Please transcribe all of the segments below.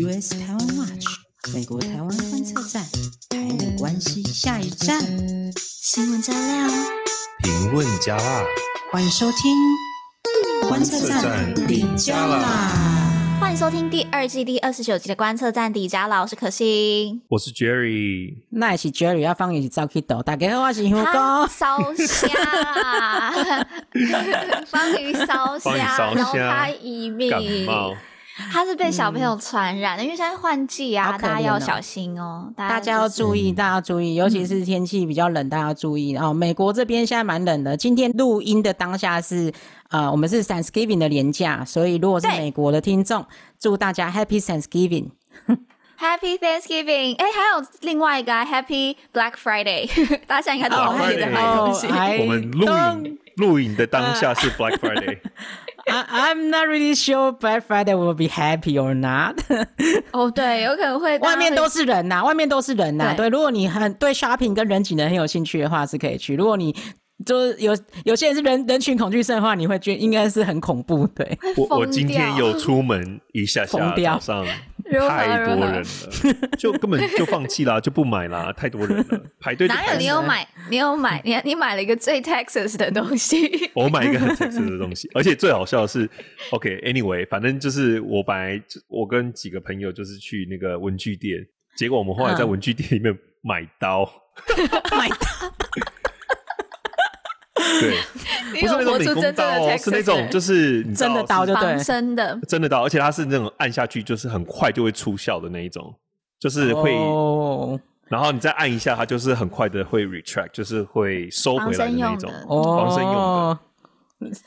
US 台湾 Watch 美国台湾观测站，台美关系下一站，新闻加料，评论加辣，欢迎收听观测站底加啦！欢迎收听第二季第二十九集的观测站底加啦！我是可心，我是 Jerry，那是 Jerry 要放一起照 K 豆，大家。好，我是胡哥，烧虾，方宇烧虾，然后他一命 他是被小朋友传染的，嗯、因为现在换季啊，哦、大家要小心哦。大家要注意，大家要注意，尤其是天气比较冷，嗯、大家要注意。然后美国这边现在蛮冷的。今天录音的当下是呃，我们是 Thanksgiving 的连假，所以如果是美国的听众，祝大家 Happy Thanksgiving，Happy Thanksgiving。哎，还有另外一个 Happy Black Friday，大家应该都有在买东西。我们录影录影的当下是 Black Friday。I, I'm not really sure Black Friday will be happy or not。哦，对，有可能会。外面都是人呐、啊，外面都是人呐、啊。对，对，如果你很对 shopping 跟人挤人很有兴趣的话，是可以去。如果你就是有有些人是人人群恐惧症的话，你会觉得应该是很恐怖。对，我我今天有出门一下下早上。太多人了，就根本就放弃啦，就不买啦。太多人了，排队。哪有你有买？你有买？你你买了一个最 Texas 的东西。我买一个很 Texas 的东西，而且最好笑的是，OK，Anyway，反正就是我本来我跟几个朋友就是去那个文具店，结果我们后来在文具店里面买刀，买刀。对，不是那种美工刀哦，是那种就是真的刀，就对，真的。真的刀，而且它是那种按下去就是很快就会出效的那一种，就是会，然后你再按一下，它就是很快的会 retract，就是会收回来的那种，防身用的，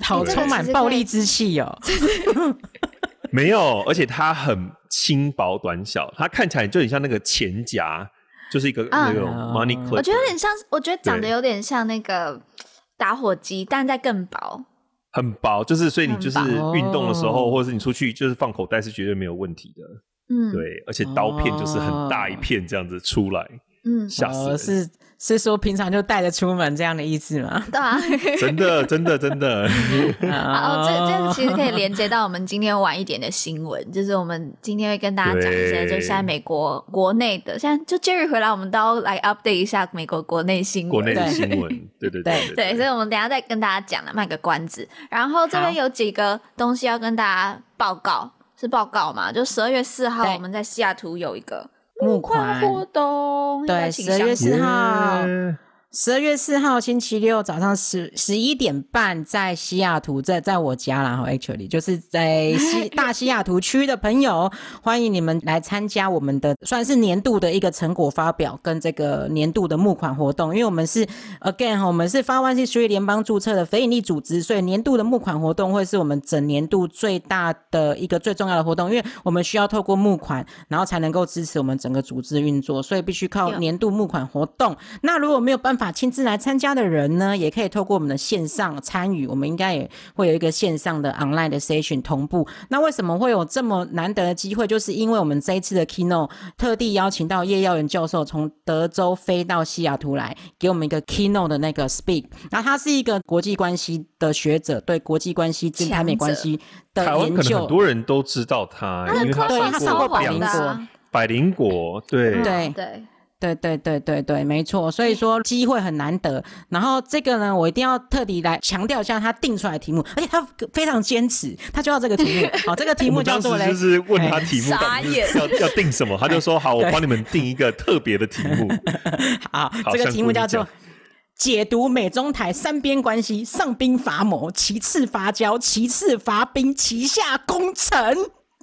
好充满暴力之气哦。没有，而且它很轻薄短小，它看起来就很像那个钱夹，就是一个那种 money clip。我觉得有点像，我觉得长得有点像那个。打火机，但再更薄，很薄，就是所以你就是运动的时候，或者是你出去，就是放口袋是绝对没有问题的。嗯，对，而且刀片就是很大一片这样子出来。嗯，吓死人！是是说平常就带着出门这样的意思吗？对啊，真的真的真的。好，这这其实可以连接到我们今天晚一点的新闻，就是我们今天会跟大家讲一些，就现在美国国内的，现在就 Jerry 回来，我们都要来 update 一下美国国内新闻。国内的新闻，对对对对，所以我们等下再跟大家讲了，卖个关子。然后这边有几个东西要跟大家报告，是报告嘛？就十二月四号，我们在西雅图有一个。募款。活动，对，十二月四号。十二月四号星期六早上十十一点半，在西雅图，在在我家，然后 actually 就是在西大西雅图区的朋友，欢迎你们来参加我们的算是年度的一个成果发表跟这个年度的募款活动。因为我们是 again 我们是 501c3 联邦注册的非营利组织，所以年度的募款活动会是我们整年度最大的一个最重要的活动，因为我们需要透过募款，然后才能够支持我们整个组织运作，所以必须靠年度募款活动。那如果没有办法法亲自来参加的人呢，也可以透过我们的线上参与。我们应该也会有一个线上的 online 的 session 同步。那为什么会有这么难得的机会？就是因为我们这一次的 keynote 特地邀请到叶耀元教授从德州飞到西雅图来，给我们一个 keynote 的那个 speak。然后他是一个国际关系的学者，对国际关系、跟台美关系的研究，可能很多人都知道他，因为他上过百灵果，百灵果，对对对。对对对对对，没错，所以说机会很难得。然后这个呢，我一定要特地来强调一下他定出来的题目，而且他非常坚持，他就要这个题目。好，这个题目叫做嘞，就是问他题目要要定什么，他就说好，我帮你们定一个特别的题目。好，这个题目叫做解读美中台三边关系：上兵伐谋，其次伐交，其次伐兵，其下攻城。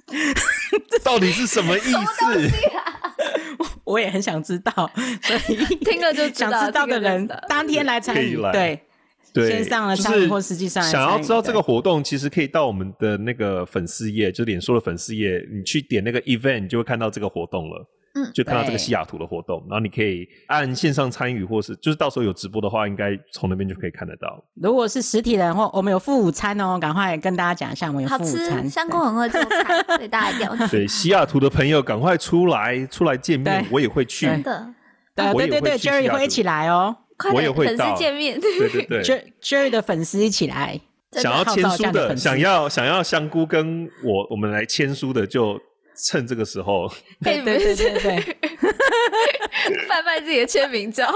到底是什么意思？我也很想知道，所以听了就想知道的人当天来参与，对对，线上了参与或实际上想要知道这个活动，其实可以到我们的那个粉丝页，就脸书的粉丝页，你去点那个 event，你就会看到这个活动了。嗯，就看到这个西雅图的活动，然后你可以按线上参与，或是就是到时候有直播的话，应该从那边就可以看得到。如果是实体的话，我们有附午餐哦，赶快跟大家讲一下，我们有附午餐。香菇很会做菜，所以大家一定要去。对，西雅图的朋友赶快出来，出来见面，我也会去。真的，对对对对，Jerry 会一起来哦，我也会粉丝见面。对对对，Jerry 的粉丝一起来，想要签书的，想要想要香菇跟我我们来签书的就。趁这个时候，对对对对对，翻翻 自己的签名照。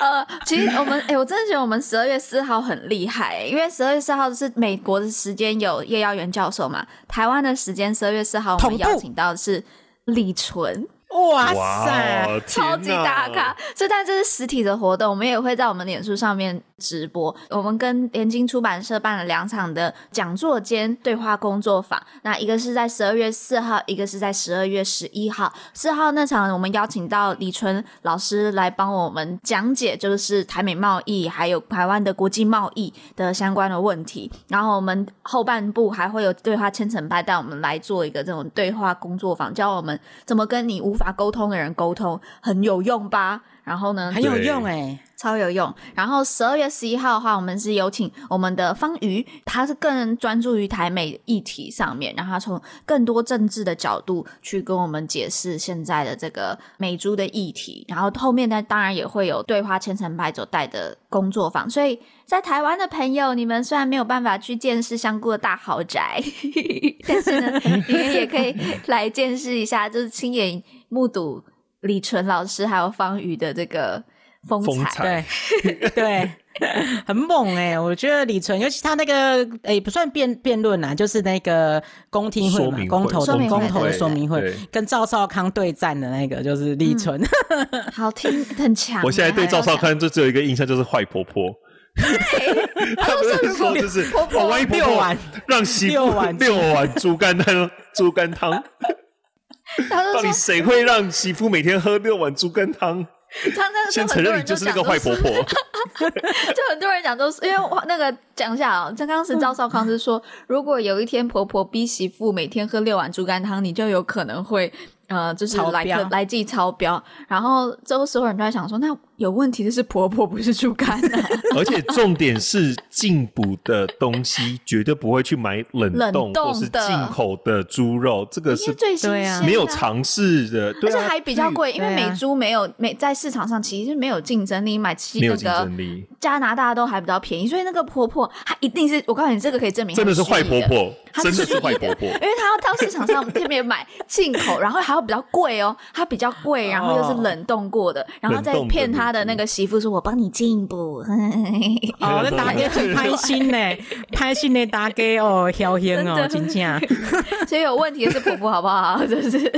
呃，其实我们，哎、欸，我真的觉得我们十二月四号很厉害、欸，因为十二月四号是美国的时间有叶耀元教授嘛，台湾的时间十二月四号我们邀请到的是李淳。哇塞，哇超级大咖！这但这是实体的活动，我们也会在我们脸书上面直播。我们跟联经出版社办了两场的讲座兼对话工作坊，那一个是在十二月四号，一个是在十二月十一号。四号那场我们邀请到李淳老师来帮我们讲解，就是台美贸易还有台湾的国际贸易的相关的问题。然后我们后半部还会有对话千层派带我们来做一个这种对话工作坊，教我们怎么跟你无法沟通的人沟通很有用吧？然后呢，很有用哎、欸，超有用。然后十二月十一号的话，我们是有请我们的方瑜，他是更专注于台美议题上面，然后他从更多政治的角度去跟我们解释现在的这个美猪的议题。然后后面呢，当然也会有对话千层派所带的工作坊。所以在台湾的朋友，你们虽然没有办法去见识香菇的大豪宅，但是呢，你们也可以来见识一下，就是亲眼目睹。李淳老师还有方宇的这个风采，对 对，很猛哎、欸！我觉得李淳，尤其他那个哎、欸，不算辩辩论啊，就是那个公听会嘛，公投的公投的说明会，跟赵少康对战的那个就是李淳，嗯、好听很强。我现在对赵少康就只有一个印象，就是坏婆婆。他不是说就是婆婆万一婆婆让媳妇六碗六碗猪肝汤，猪肝汤。到底谁会让媳妇每天喝六碗猪肝汤？先承认你就是那个坏婆婆。就很多人讲都是因为那个讲一下啊，像当时赵少康是说，如果有一天婆婆逼媳妇每天喝六碗猪肝汤，你就有可能会呃，就是来个来记超标。然后之后所有人都在想说，那。有问题的是婆婆，不是猪肝啊。而且重点是进补的东西绝对不会去买冷冻或是进口的猪肉，这个是最新鲜，没有尝试的，而且还比较贵，因为美猪没有没在市场上其实没有竞争力，买那个加拿大都还比较便宜，所以那个婆婆她一定是我告诉你，这个可以证明真的是坏婆婆，真的是坏婆婆，因为她要到市场上这边买进口，然后还要比较贵哦，它比较贵，然后又是冷冻过的，然后再骗他的那个媳妇说：“我帮你进补。”哦，那大家很开心呢，开心的大家哦，嚣天哦，真的。所以有问题的是婆婆，好不好？就是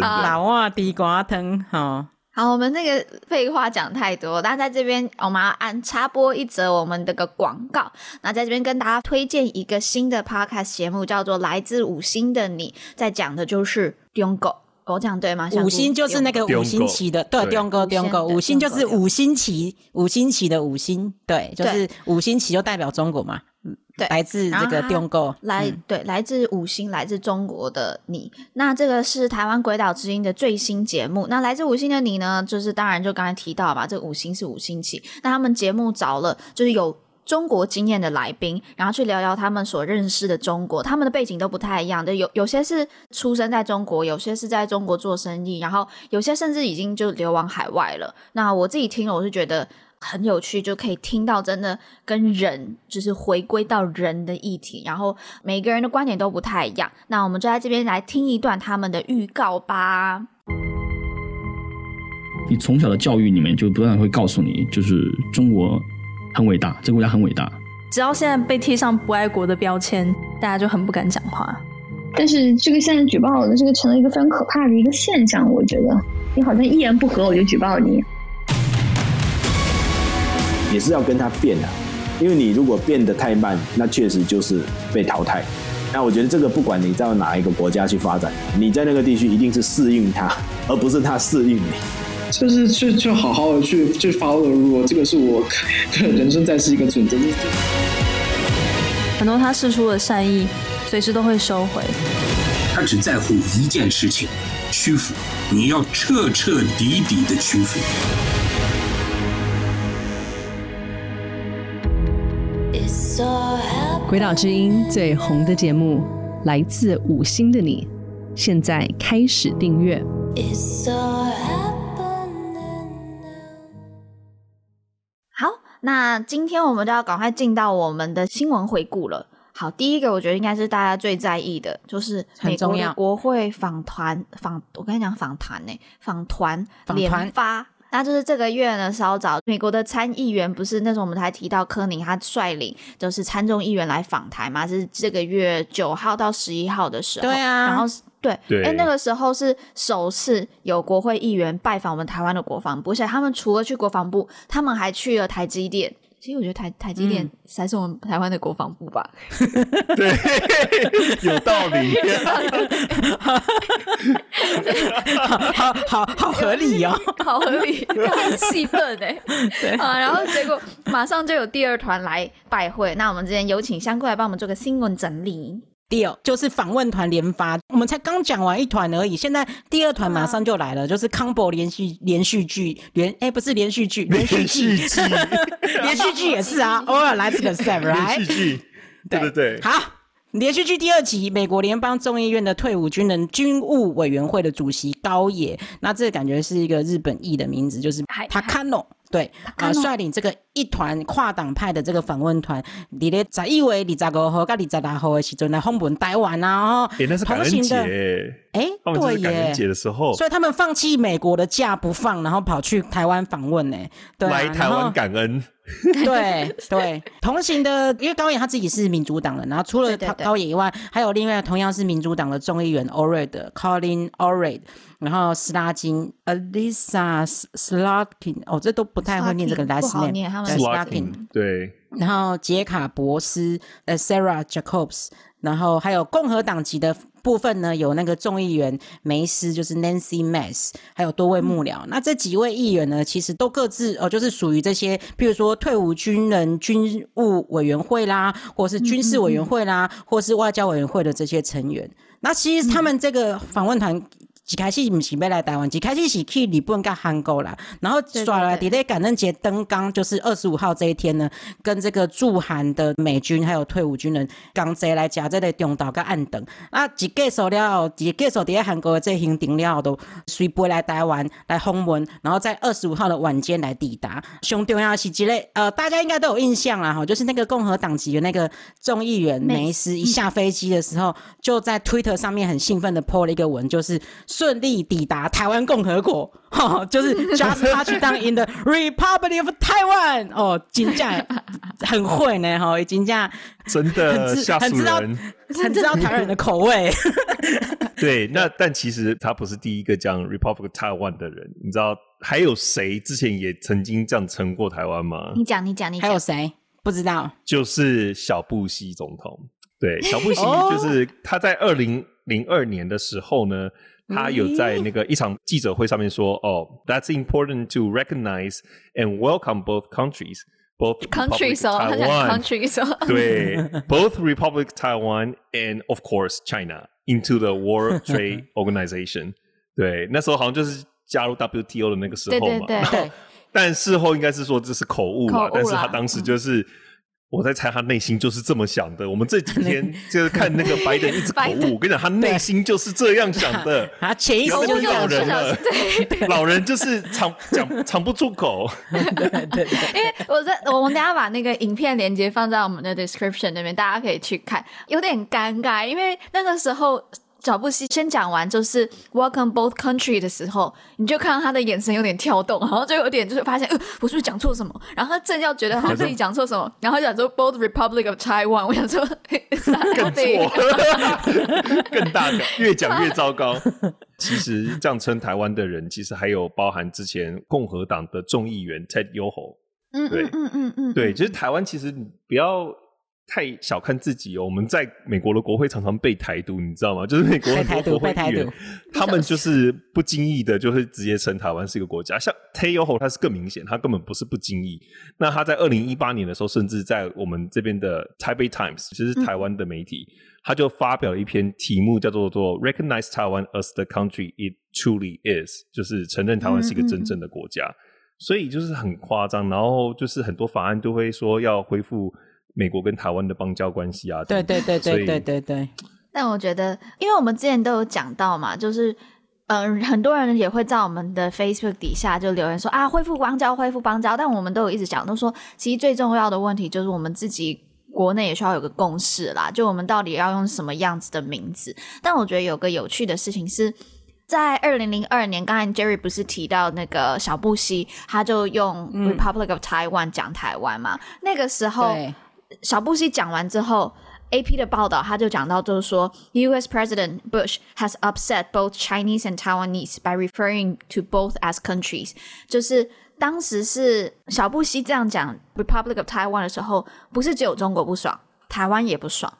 老话地瓜汤，好。好，我们那个废话讲太多，那在这边我们要按插播一则我们的个广告。那在这边跟大家推荐一个新的 podcast 节目，叫做《来自五星的你》，在讲的就是中国。我讲对吗？五星就是那个五星旗的，对，中国中国五星就是五星旗，五星旗的五星，对，就是五星旗就代表中国嘛，嗯，对，来自这个中国，来对，来自五星，来自中国的你，那这个是台湾鬼岛之音的最新节目。那来自五星的你呢，就是当然就刚才提到吧，这五星是五星旗，那他们节目找了就是有。中国经验的来宾，然后去聊聊他们所认识的中国，他们的背景都不太一样的，有有些是出生在中国，有些是在中国做生意，然后有些甚至已经就流亡海外了。那我自己听了，我是觉得很有趣，就可以听到真的跟人就是回归到人的议题，然后每个人的观点都不太一样。那我们就在这边来听一段他们的预告吧。你从小的教育里面就不断会告诉你，就是中国。很伟大，这个国家很伟大。只要现在被贴上不爱国的标签，大家就很不敢讲话。但是这个现在举报的这个成了一个非常可怕的一个现象，我觉得你好像一言不合我就举报你，也是要跟他变的，因为你如果变得太慢，那确实就是被淘汰。那我觉得这个不管你在哪一个国家去发展，你在那个地区一定是适应他，而不是他适应你。就是去去好好的去去 follow 如果这个是我人生在世一个准则。很多他释出的善意，随时都会收回。他只在乎一件事情：屈服。你要彻彻底底的屈服。鬼岛之音最红的节目，来自五星的你，现在开始订阅。那今天我们就要赶快进到我们的新闻回顾了。好，第一个我觉得应该是大家最在意的，就是美国的国会访团访，我跟你讲访团呢，访团连发。那就是这个月呢，稍早，美国的参议员不是那时候我们才提到柯宁他率领就是参众议员来访台嘛，是这个月九号到十一号的时候。对啊，然后对，哎，那个时候是首次有国会议员拜访我们台湾的国防部，而且他们除了去国防部，他们还去了台积电。其实我觉得台台积电才是我们台湾的国防部吧？嗯、对，有道理，好好好合理哦，好合理，很气愤哎。对啊，然后结果马上就有第二团来拜会，那我们今天有请香菇来帮我们做个新闻整理。第二就是访问团连发，我们才刚讲完一团而已，现在第二团马上就来了，就是 combo 连续连续剧连哎不是连续剧连续剧。连续剧。也是啊，偶尔来这个 set 连续剧，对对对，好。连续剧第二集，美国联邦众议院的退伍军人军务委员会的主席高野，那这个感觉是一个日本裔的名字，就是塔卡诺，对，啊，率领这个一团跨党派的这个访问团，你咧十一月二十五号甲二十六号的时阵来访问台湾啊，欸、那是感恩节，哎，对耶，感恩节的时候，所以他们放弃美国的假不放，然后跑去台湾访问呢，对、啊，来台湾感恩。对对，同行的，因为高野他自己是民主党人，然后除了他高野以外，还有另外同样是民主党的众议员 Allred Colin Allred，然后斯拉金 Alisa Slotkin，哦，这都不太会念这个 last name，Slotkin，对，然后杰卡博斯呃 Sarah Jacobs，然后还有共和党籍的。部分呢，有那个众议员梅斯，就是 Nancy Mass，还有多位幕僚。嗯、那这几位议员呢，其实都各自哦，就是属于这些，譬如说退伍军人军务委员会啦，或是军事委员会啦，嗯、或是外交委员会的这些成员。那其实他们这个访问团。一开始不是要来台湾，一开始是去日本跟韩国啦，然后耍了在感恩节登岗，就是二十五号这一天呢，跟这个驻韩的美军还有退伍军人刚才来加这个中岛跟暗等，啊，一结束了后，一结束在韩国的这行程了后，都随飞来台湾来访问，然后在二十五号的晚间来抵达。上重要是这个，呃，大家应该都有印象啦，哈，就是那个共和党籍的那个众议员梅斯一下飞机的时候，就在 Twitter 上面很兴奋的 po 了一个文，就是。顺利抵达台湾共和国，哈，就是 just touchdown in the Republic of Taiwan。哦，金价很会呢，哈，金价真的吓死人，很知道，很知道台湾人的口味。对，那但其实他不是第一个讲 Republic of Taiwan 的人，你知道还有谁之前也曾经这样称过台湾吗？你讲，你讲，你讲，还有谁？不知道，就是小布希总统。对，小布希就是他在二零零二年的时候呢。他有在那个一场记者会上面说：“哦，That's important to recognize and welcome both countries, both countries, Taiwan, countries. 对，both Republic Taiwan and of course China into the World Trade Organization。对，那时候好像就是加入 WTO 的那个时候嘛。对对对。但事后应该是说这是口误嘛，但是他当时就是。 嗯”我在猜他内心就是这么想的。我们这几 天就是看那个白人一直口 误，我跟你讲，他内心就是这样想的。啊，潜意识就是老人了，老人就是藏讲藏不住口。对对对。因为我在我们等下把那个影片连接放在我们的 description 那边，大家可以去看。有点尴尬，因为那个时候。小布希先讲完就是 Welcome both country 的时候，你就看到他的眼神有点跳动，然后就有点就是发现，呃，我是不是讲错什么？然后他正要觉得好像自己讲错什么，然后讲说 Both Republic of Taiwan，我想说 更错，更大的，越讲越糟糕。其实这样称台湾的人，其实还有包含之前共和党的众议员 Ted Yoho，嗯嗯嗯嗯嗯，对，就是台湾其实你不要。太小看自己哦！我们在美国的国会常常被台独，你知道吗？就是美国很多国会议员，他们就是不经意的就是直接称台湾是一个国家。像 Ted Yoho 他是更明显，他根本不是不经意。那他在二零一八年的时候，甚至在我们这边的 Taipei Times，其实台湾的媒体，嗯、他就发表了一篇题目叫做做 Recognize Taiwan as the country it truly is，就是承认台湾是一个真正的国家。嗯嗯嗯，所以就是很夸张，然后就是很多法案都会说要恢复。美国跟台湾的邦交关系啊，对对对对对对对。但我觉得，因为我们之前都有讲到嘛，就是嗯、呃，很多人也会在我们的 Facebook 底下就留言说啊，恢复邦交，恢复邦交。但我们都有一直讲，都说其实最重要的问题就是我们自己。国内也需要有个共识啦，就我们到底要用什么样子的名字？但我觉得有个有趣的事情是，在二零零二年，刚才 Jerry 不是提到那个小布希，他就用 Republic of Taiwan 讲台湾嘛？嗯、那个时候，小布希讲完之后，AP 的报道他就讲到，就是说，U.S. President Bush has upset both Chinese and Taiwanese by referring to both as countries，就是。当时是小布希这样讲 Republic of Taiwan 的时候，不是只有中国不爽，台湾也不爽，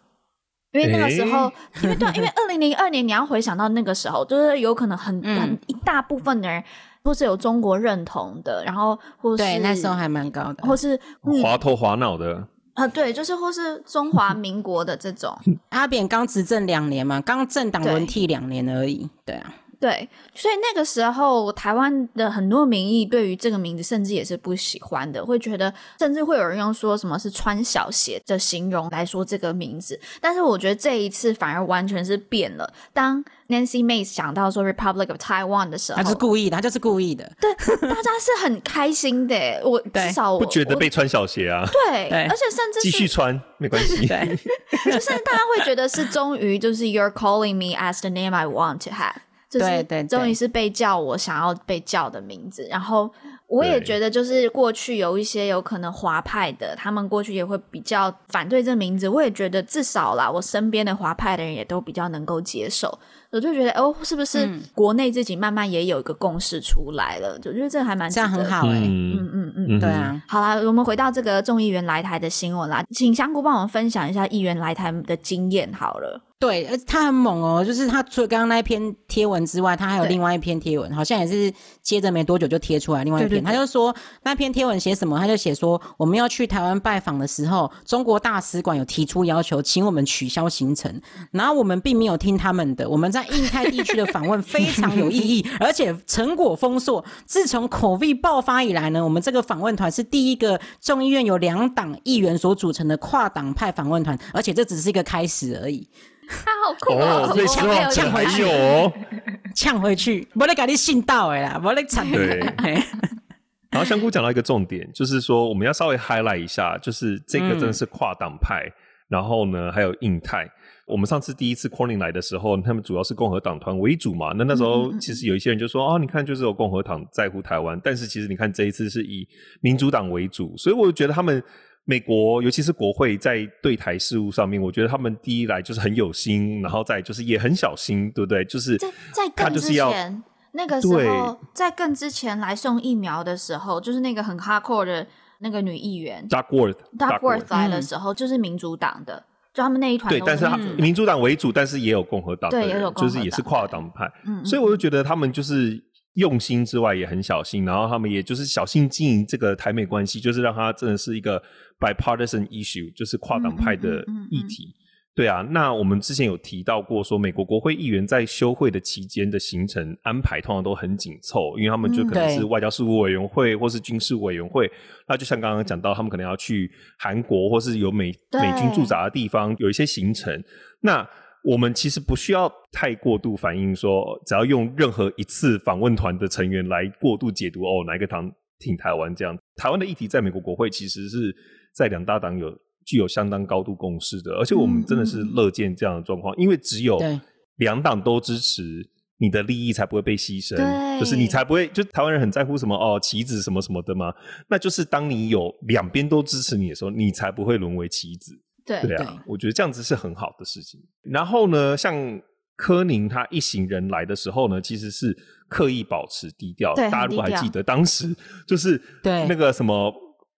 因为那个时候，欸、因为对，因为二零零二年你要回想到那个时候，就是有可能很、嗯、很一大部分的人或是有中国认同的，然后或是对那时候还蛮高的，或是、嗯、滑头滑脑的啊，对，就是或是中华 民国的这种，阿扁刚执政两年嘛，刚政党轮替两年而已，对，对啊。对，所以那个时候台湾的很多民意对于这个名字甚至也是不喜欢的，会觉得甚至会有人用说什么是穿小鞋的形容来说这个名字。但是我觉得这一次反而完全是变了。当 Nancy Mace 想到说 Republic of Taiwan 的时候，他是故意的，他就是故意的。对，大家是很开心的。我至少我不觉得被穿小鞋啊。对，而且甚至继续穿没关系。对 就甚至大家会觉得是终于就是 You're calling me as the name I want to have。就是终于是被叫我想要被叫的名字，然后我也觉得，就是过去有一些有可能华派的，他们过去也会比较反对这名字。我也觉得至少啦，我身边的华派的人也都比较能够接受。我就觉得哦，是不是国内自己慢慢也有一个共识出来了？就觉得这还蛮这样很好哎、欸，嗯嗯嗯，嗯，对啊。好啦，我们回到这个众议员来台的新闻啦，请香菇帮我们分享一下议员来台的经验好了。对，他很猛哦，就是他除了刚刚那一篇贴文之外，他还有另外一篇贴文，好像也是接着没多久就贴出来另外一篇。对对对，他就说那篇贴文写什么？他就写说我们要去台湾拜访的时候，中国大使馆有提出要求，请我们取消行程，然后我们并没有听他们的。我们在印太地区的访问非常有意义，而且成果丰硕。自从 COVID 爆发以来呢，我们这个访问团是第一个众议院有两党议员所组成的跨党派访问团，而且这只是一个开始而已。他好酷哦！所以呛呛回去哦，呛回去，我来给你信道哎啦，我来惨。对。然后香菇讲到一个重点，就是说我们要稍微 highlight 一下，就是这个真的是跨党派，嗯、然后呢还有印太。我们上次第一次 Corning 来的时候，他们主要是共和党团为主嘛。那那时候其实有一些人就说：“哦，你看，就是有共和党在乎台湾。”但是其实你看这一次是以民主党为主，所以我觉得他们。美国，尤其是国会，在对台事务上面，我觉得他们第一来就是很有心，然后再就是也很小心，对不对？就是在在更之前那个时候，在更之前来送疫苗的时候，就是那个很 hardcore 的那个女议员 Duckworth，Duckworth 来的时候，就是民主党的，就他们那一团对，但是民主党为主，但是也有共和党，对，也有就是也是跨党派，嗯，所以我就觉得他们就是。用心之外也很小心，然后他们也就是小心经营这个台美关系，就是让它真的是一个 bipartisan issue，就是跨党派的议题。对啊，那我们之前有提到过，说美国国会议员在休会的期间的行程安排通常都很紧凑，因为他们就可能是外交事务委员会或是军事委员会。那就像刚刚讲到，他们可能要去韩国或是有美美军驻扎的地方，有一些行程。那我们其实不需要太过度反应，说只要用任何一次访问团的成员来过度解读哦，哪一个党挺台湾这样。台湾的议题在美国国会其实是在两大党有具有相当高度共识的，而且我们真的是乐见这样的状况，因为只有两党都支持，你的利益才不会被牺牲，就是你才不会就台湾人很在乎什么哦棋子什么什么的嘛，那就是当你有两边都支持你的时候，你才不会沦为棋子。对对啊对，我觉得这样子是很好的事情。然后呢，像柯宁他一行人来的时候呢，其实是刻意保持低调。大家如果还记得当时，就是对那个什么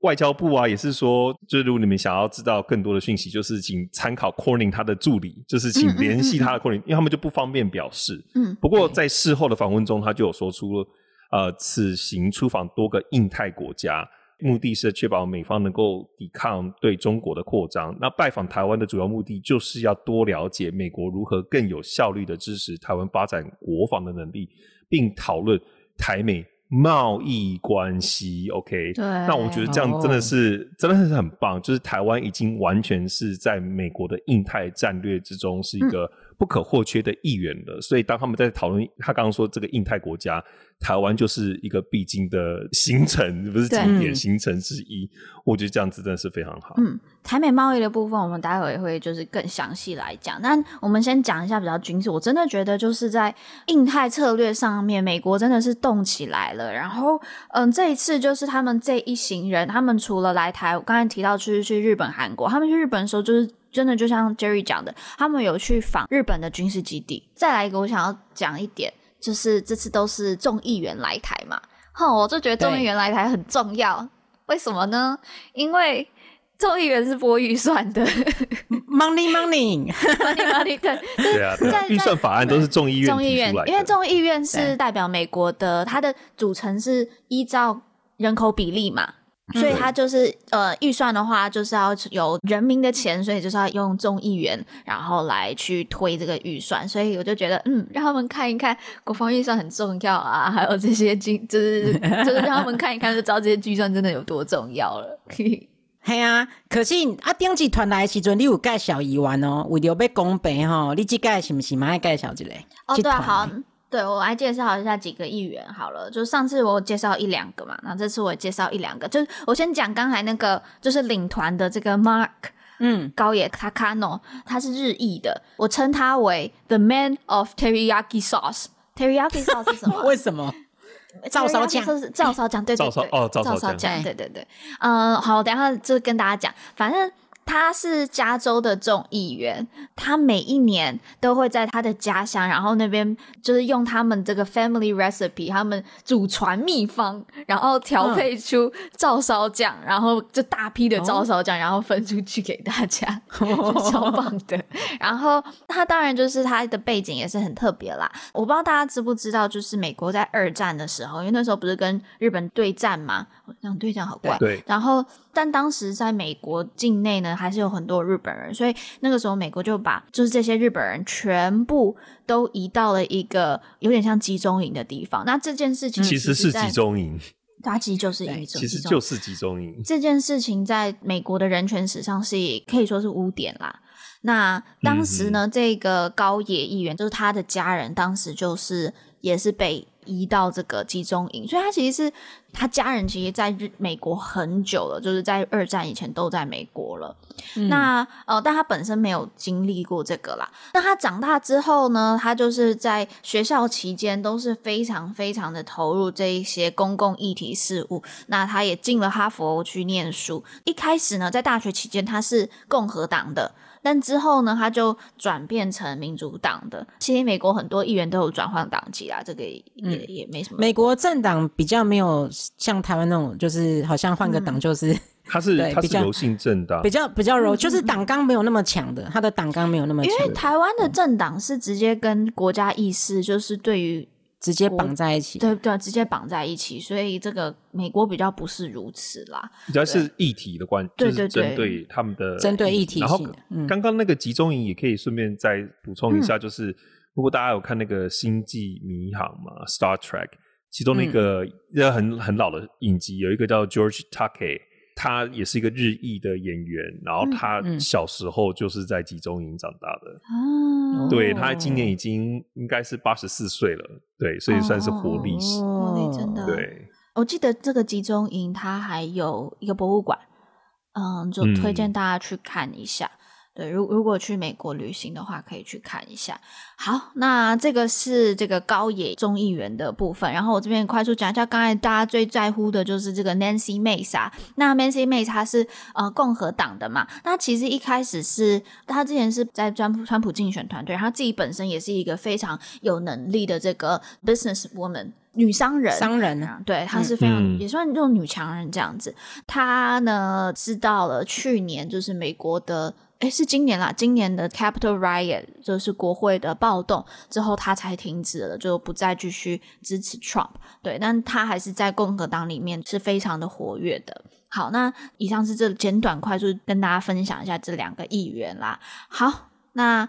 外交部啊，也是说，就是如果你们想要知道更多的讯息，就是请参考 Corning 他的助理，就是请联系他的 Corning，因为他们就不方便表示。嗯。不过在事后的访问中，他就有说出了，呃，此行出访多个印太国家。目的是确保美方能够抵抗对中国的扩张。那拜访台湾的主要目的，就是要多了解美国如何更有效率的支持台湾发展国防的能力，并讨论台美贸易关系。OK，对，那我觉得这样真的是、哦、真的是很棒。就是台湾已经完全是在美国的印太战略之中是一个不可或缺的一员了。所以当他们在讨论他刚刚说这个印太国家，台湾就是一个必经的行程，不是景点行程之一。我觉得这样子真的是非常好。嗯，台美贸易的部分，我们待会也会就是更详细来讲。但我们先讲一下比较军事。我真的觉得就是在印太策略上面，美国真的是动起来了。然后，嗯，这一次就是他们这一行人，他们除了来台，我刚才提到去去日本、韩国，他们去日本的时候，就是真的就像 Jerry 讲的，他们有去访日本的军事基地。再来一个，我想要讲一点，就是这次都是众议员来台嘛，哼，我就觉得众议员来台很重要。为什么呢？因为众议员是拨预算的，money money money money，对 对啊，预算法案都是众议院。众议院，因为众议院是代表美国的，它的组成是依照人口比例嘛。所以他就是呃，预算的话就是要有人民的钱，所以就是要用众议员，然后来去推这个预算。所以我就觉得，嗯，让他们看一看国防预算很重要啊，还有这些经，就是就是让他们看一看，就知道这些预算真的有多重要了。嘿啊，可是啊，顶集团来的时阵，你有介绍议员哦，为了要公平吼，你这届是不是嘛爱介绍一个？哦，对啊，好。对，我来介绍一下几个议员好了，就上次我介绍一两个嘛，然后这次我也介绍一两个，就是我先讲刚才那个，就是领团的这个 Mark，嗯，高野 Takano，他是日裔的，我称他为 The Man of Teriyaki Sauce。Teriyaki Sauce 是什么？为什么？照烧酱是照烧酱，对对对，哦，照烧酱，对对对，嗯，好，等一下就跟大家讲，反正。他是加州的众议员，他每一年都会在他的家乡，然后那边就是用他们这个 family recipe，他们祖传秘方，然后调配出照烧酱，嗯、然后就大批的照烧酱，然后分出去给大家，哦、超棒的。然后他当然就是他的背景也是很特别啦，我不知道大家知不知道，就是美国在二战的时候，因为那时候不是跟日本对战嘛，这样对战好怪，对，然后。但当时在美国境内呢，还是有很多日本人，所以那个时候美国就把就是这些日本人全部都移到了一个有点像集中营的地方。那这件事情其实是集中营，它其实就是一种，其实就是集中营。这件事情在美国的人权史上是可以说是污点啦。那当时呢，嗯、这个高野议员就是他的家人，当时就是也是被。移到这个集中营，所以他其实是他家人，其实在日美国很久了，就是在二战以前都在美国了。嗯、那呃，但他本身没有经历过这个啦。那他长大之后呢，他就是在学校期间都是非常非常的投入这一些公共议题事务。那他也进了哈佛去念书。一开始呢，在大学期间他是共和党的。但之后呢，他就转变成民主党的。其实美国很多议员都有转换党籍啊，这个也、嗯、也没什么。美国政党比较没有像台湾那种，就是好像换个党就是。他是他是柔性政党，比较比较柔，就是党纲没有那么强的。他的党纲没有那么强。因为台湾的政党是直接跟国家意识，就是对于。直接绑在一起，对对，直接绑在一起，所以这个美国比较不是如此啦，比较是议题的关，对对对，针对他们的针对议题。然后刚刚那个集中营也可以顺便再补充一下，就是、嗯、如果大家有看那个星际迷航嘛，Star Trek，其中那个很很老的影集，有一个叫 George Takei。他也是一个日裔的演员，然后他小时候就是在集中营长大的。嗯、对，他今年已经应该是八十四岁了，对，所以算是活历史。哦真的。对，我记得这个集中营它还有一个博物馆，嗯，就推荐大家去看一下。嗯对，如如果去美国旅行的话，可以去看一下。好，那这个是这个高野众议员的部分。然后我这边快速讲一下，刚才大家最在乎的就是这个 Nancy Mace 啊。那 Nancy Mace 她是呃共和党的嘛？那其实一开始是她之前是在川普川普竞选团队，她自己本身也是一个非常有能力的这个 business woman 女商人。商人啊，对，她是非常、嗯、也算这种女强人这样子。她呢知道了去年就是美国的。诶，是今年啦，今年的 Capitol Riot 就是国会的暴动之后，他才停止了，就不再继续支持 Trump。对，但他还是在共和党里面是非常的活跃的。好，那以上是这简短快速跟大家分享一下这两个议员啦。好，那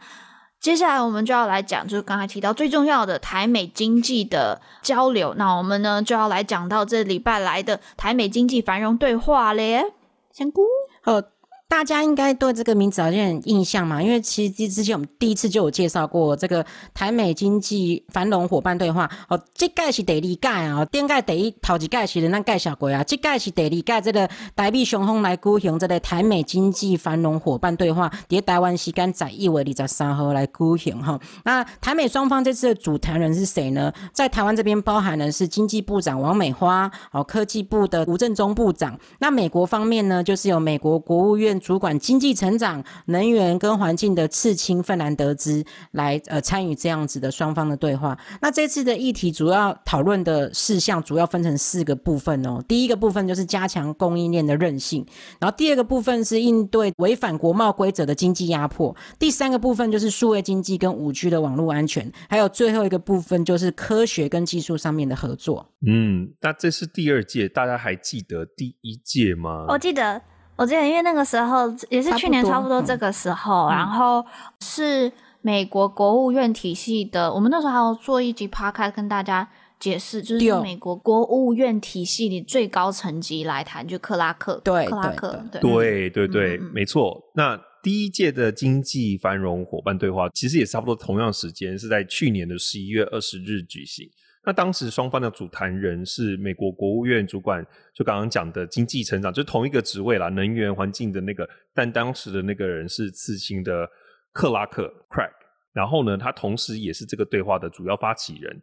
接下来我们就要来讲，就是刚才提到最重要的台美经济的交流。那我们呢就要来讲到这礼拜来的台美经济繁荣对话咧。香菇，好。大家应该对这个名字好像有印象嘛，因为其实之前我们第一次就有介绍过这个台美经济繁荣伙伴对话。哦，这届是第二届啊，顶届第一头一届是咱介绍过啊，这届是第二届这个台美双方来举行这个台美经济繁荣伙伴对话，在台湾时间十一月二十三号来举行哈。那台美双方这次的主谈人是谁呢？在台湾这边包含的是经济部长王美花，哦，科技部的吴正中部长。那美国方面呢，就是有美国国务院。主管经济成长、能源跟环境的次青芬兰德兹来呃参与这样子的双方的对话。那这次的议题主要讨论的事项主要分成四个部分哦。第一个部分就是加强供应链的韧性，然后第二个部分是应对违反国贸规则的经济压迫，第三个部分就是数位经济跟五 G 的网络安全，还有最后一个部分就是科学跟技术上面的合作。嗯，那这是第二届，大家还记得第一届吗？我记得。我记得，因为那个时候也是去年差不多这个时候，然后是美国国务院体系的。我们那时候还要做一集 podcast 跟大家解释，就是美国国务院体系里最高层级来谈，就克拉克，对，克拉克，对，对，对，对，没错。那第一届的经济繁荣伙伴对话，其实也差不多同样时间，是在去年的十一月二十日举行。那当时双方的主谈人是美国国务院主管，就刚刚讲的经济成长，就同一个职位啦，能源环境的那个，但当时的那个人是刺青的克拉克 （Craig），然后呢，他同时也是这个对话的主要发起人。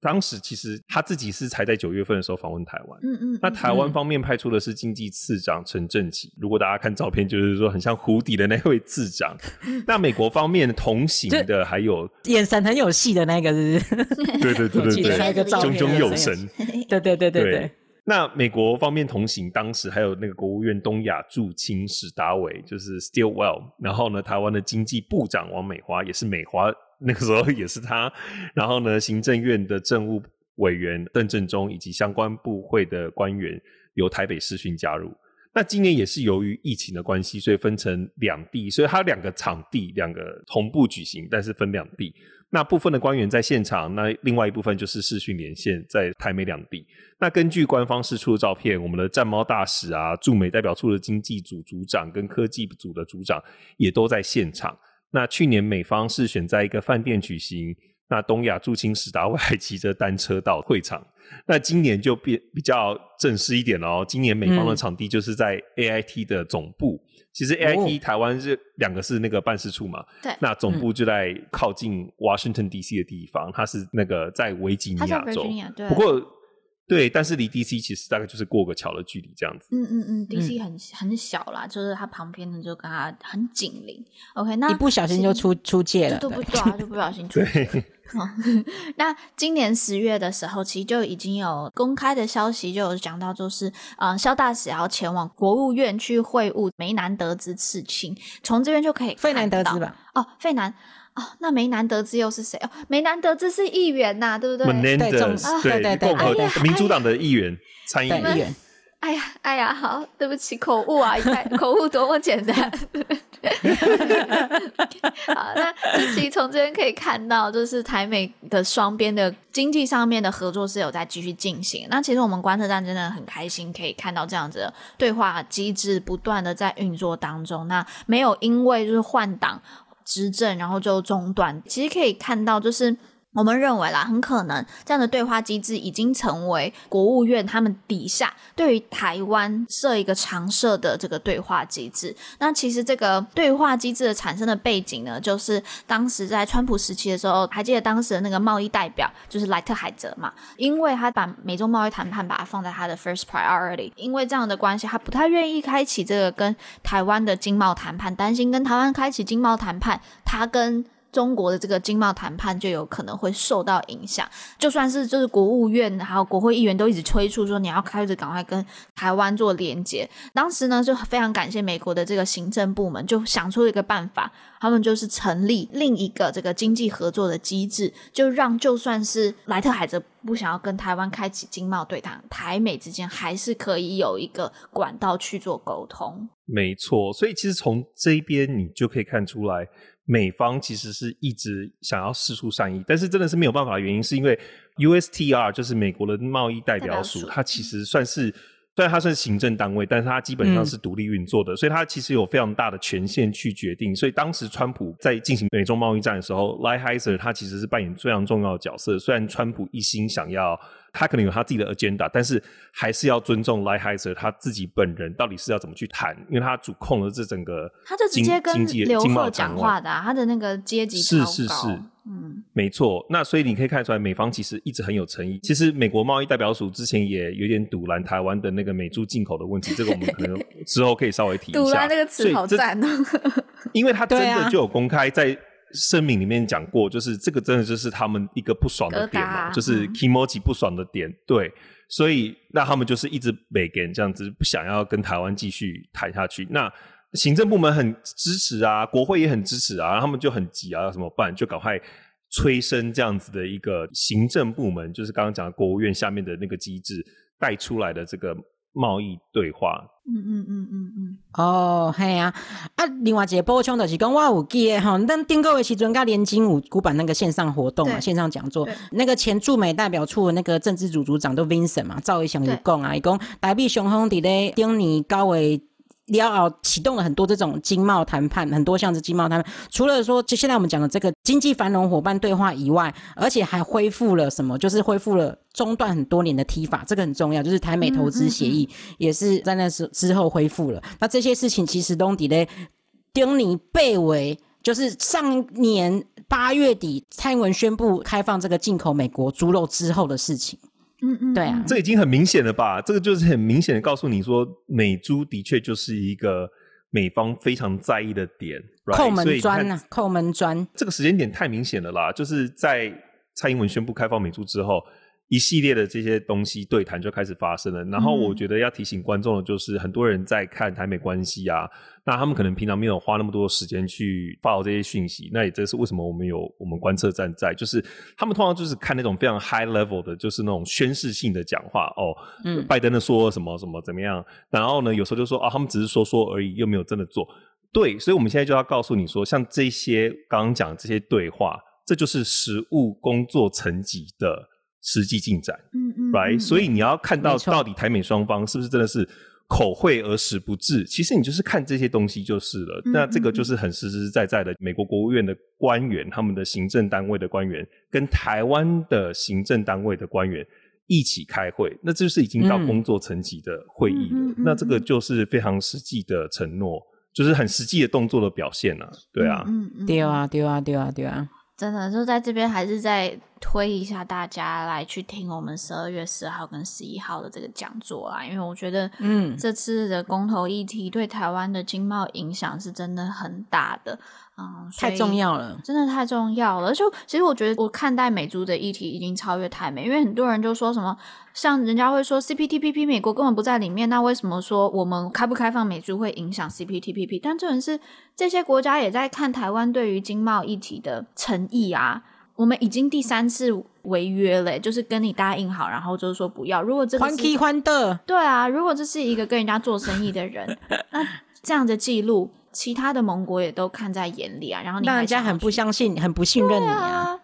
当时其实他自己是才在九月份的时候访问台湾，嗯嗯，那台湾方面派出的是经济次长陈正奇。如果大家看照片，就是说很像湖底的那位次长。那美国方面同行的还有眼神很有戏的那个，是不是？对对对对对，炯炯有神。对对对对对。那美国方面同行，当时还有那个国务院东亚驻青史达伟，就是 Stillwell，。然后呢，台湾的经济部长王美花也是美花。那个时候也是他，然后呢，行政院的政务委员邓正中以及相关部会的官员由台北视讯加入。那今年也是由于疫情的关系，所以分成两地，所以它两个场地，两个同步举行，但是分两地。那部分的官员在现场，那另外一部分就是视讯连线在台美两地。那根据官方释出的照片，我们的战猫大使啊，驻美代表处的经济组组长跟科技组的组长也都在现场。那去年美方是选在一个饭店举行，那东亚驻青史达伟还骑着单车到会场。那今年就变比较正式一点哦，今年美方的场地就是在 AIT 的总部。嗯、其实 AIT 台湾是两个是那个办事处嘛，那总部就在靠近 Washington DC 的地方，它是那个在维吉尼亚州。不过。对，但是离 DC 其实大概就是过个桥的距离这样子。嗯嗯嗯，DC 很、嗯、很小啦，就是它旁边的就跟它很紧邻。OK，那一不小心就出出界了，都不对啊，就不小心出界。对那今年十月的时候，其实就已经有公开的消息，就有讲到，就是呃，萧大使要前往国务院去会晤梅南德兹次卿，从这边就可以。费南德兹吧？哦，费南。哦，那梅南德兹又是谁？哦，梅南德兹是议员呐，对不对？对，对对对，共和民主党的议员，参议员。哎呀，哎呀，好，对不起，口误啊，口误多么简单。好，那其实从这边可以看到，就是台美的双边的经济上面的合作是有在继续进行。那其实我们观测站真的很开心，可以看到这样子的对话机制不断的在运作当中。那没有因为就是换党。执政，然后就中断。其实可以看到，就是。我们认为啦，很可能这样的对话机制已经成为国务院他们底下对于台湾设一个常设的这个对话机制。那其实这个对话机制的产生的背景呢，就是当时在川普时期的时候，还记得当时的那个贸易代表就是莱特海泽嘛，因为他把美中贸易谈判把它放在他的 first priority，因为这样的关系，他不太愿意开启这个跟台湾的经贸谈判，担心跟台湾开启经贸谈判，他跟中国的这个经贸谈判就有可能会受到影响，就算是就是国务院还有国会议员都一直催促说，你要开始赶快跟台湾做连接。当时呢就非常感谢美国的这个行政部门就想出一个办法，他们就是成立另一个这个经济合作的机制，就让就算是莱特海泽不想要跟台湾开启经贸对谈，台美之间还是可以有一个管道去做沟通。没错，所以其实从这一边你就可以看出来。美方其实是一直想要释出善意，但是真的是没有办法的原因，是因为 USTR 就是美国的贸易代表署，它其实算是虽然它算是行政单位，但是它基本上是独立运作的，嗯、所以它其实有非常大的权限去决定。所以当时川普在进行美中贸易战的时候，Lighthizer 他其实是扮演非常重要的角色。虽然川普一心想要。他可能有他自己的 agenda，但是还是要尊重 Lighthizer 他自己本人到底是要怎么去谈，因为他主控了这整个他就直接跟刘鹤讲话的、啊，他的那个阶级是是是，嗯，没错。那所以你可以看出来，美方其实一直很有诚意。其实美国贸易代表署之前也有点堵拦台湾的那个美猪进口的问题，这个我们 可能之后可以稍微提一下。赌烂那个词好赞哦，因为他真的就有公开在。声明里面讲过，就是这个真的就是他们一个不爽的点嘛，就是 Kimoji 不爽的点，嗯、对，所以那他们就是一直没给这样子，不想要跟台湾继续谈下去。那行政部门很支持啊，国会也很支持啊，他们就很急啊，要怎么办？就赶快催生这样子的一个行政部门，就是刚刚讲的国务院下面的那个机制带出来的这个。贸易对话，嗯嗯嗯嗯嗯，哦，系啊，啊，另外一个补充就是讲，我有记得哈，咱订购的时阵，甲联经有古板那个线上活动嘛，线上讲座，那个前驻美代表处的那个政治组组长都 Vincent 嘛，赵一翔有讲啊，伊讲台币雄风伫咧顶年高位。要启动了很多这种经贸谈判，很多像是经贸谈判。除了说就现在我们讲的这个经济繁荣伙伴对话以外，而且还恢复了什么？就是恢复了中断很多年的 TIFA，这个很重要。就是台美投资协议也是在那时之后恢复了。嗯嗯嗯。那这些事情其实都底嘞，丁尼贝维就是上年八月底蔡英文宣布开放这个进口美国猪肉之后的事情。嗯嗯，对啊，这已经很明显了吧？这个就是很明显的告诉你说，美猪的确就是一个美方非常在意的点，扣门砖呐，扣门砖。这个时间点太明显了啦，就是在蔡英文宣布开放美猪之后。一系列的这些东西对谈就开始发生了，然后我觉得要提醒观众的就是，很多人在看台美关系啊，那他们可能平常没有花那么多时间去 follow 这些讯息，那也这是为什么我们有我们观测站在，就是他们通常就是看那种非常 high level 的，就是那种宣示性的讲话哦，嗯，拜登的说什么什么怎么样，然后呢，有时候就说啊，他们只是说说而已，又没有真的做，对，所以我们现在就要告诉你说，像这些刚刚讲的这些对话，这就是实务工作层级的。实际进展，嗯嗯，right，所以你要看到到底台美双方是不是真的是口惠而实不至？其实你就是看这些东西就是了。那这个就是很实实在在的，美国国务院的官员、他们的行政单位的官员跟台湾的行政单位的官员一起开会，那这就是已经到工作层级的会议了。那这个就是非常实际的承诺，就是很实际的动作的表现啊。对啊，嗯嗯，对啊，对啊，对啊，对啊。真的就在这边，还是再推一下大家来去听我们十二月十号跟十一号的这个讲座啦，因为我觉得，嗯，这次的公投议题对台湾的经贸影响是真的很大的。嗯，太重要了，真的太重要了。就其实我觉得，我看待美猪的议题已经超越台美，因为很多人就说什么，像人家会说 CPTPP 美国根本不在里面，那为什么说我们开不开放美猪会影响 CPTPP？但这种是这些国家也在看台湾对于经贸议题的诚意啊。我们已经第三次违约了，就是跟你答应好，然后就是说不要。如果这个是欢欢的，对啊，如果这是一个跟人家做生意的人，那这样的记录。其他的盟国也都看在眼里啊，然后你人家很不相信，很不信任你啊，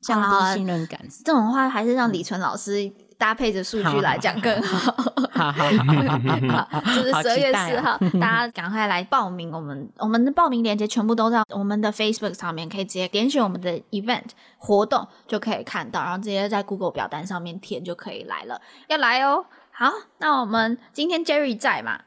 降低、啊、信任感。这种话还是让李纯老师搭配着数据来讲更好。好 好好，就是十二月四号，大家赶快来报名。我们我们的报名链接全部都在我们的 Facebook 上面，可以直接点选我们的 Event 活动就可以看到，然后直接在 Google 表单上面填就可以来了。要来哦！好，那我们今天 Jerry 在嘛？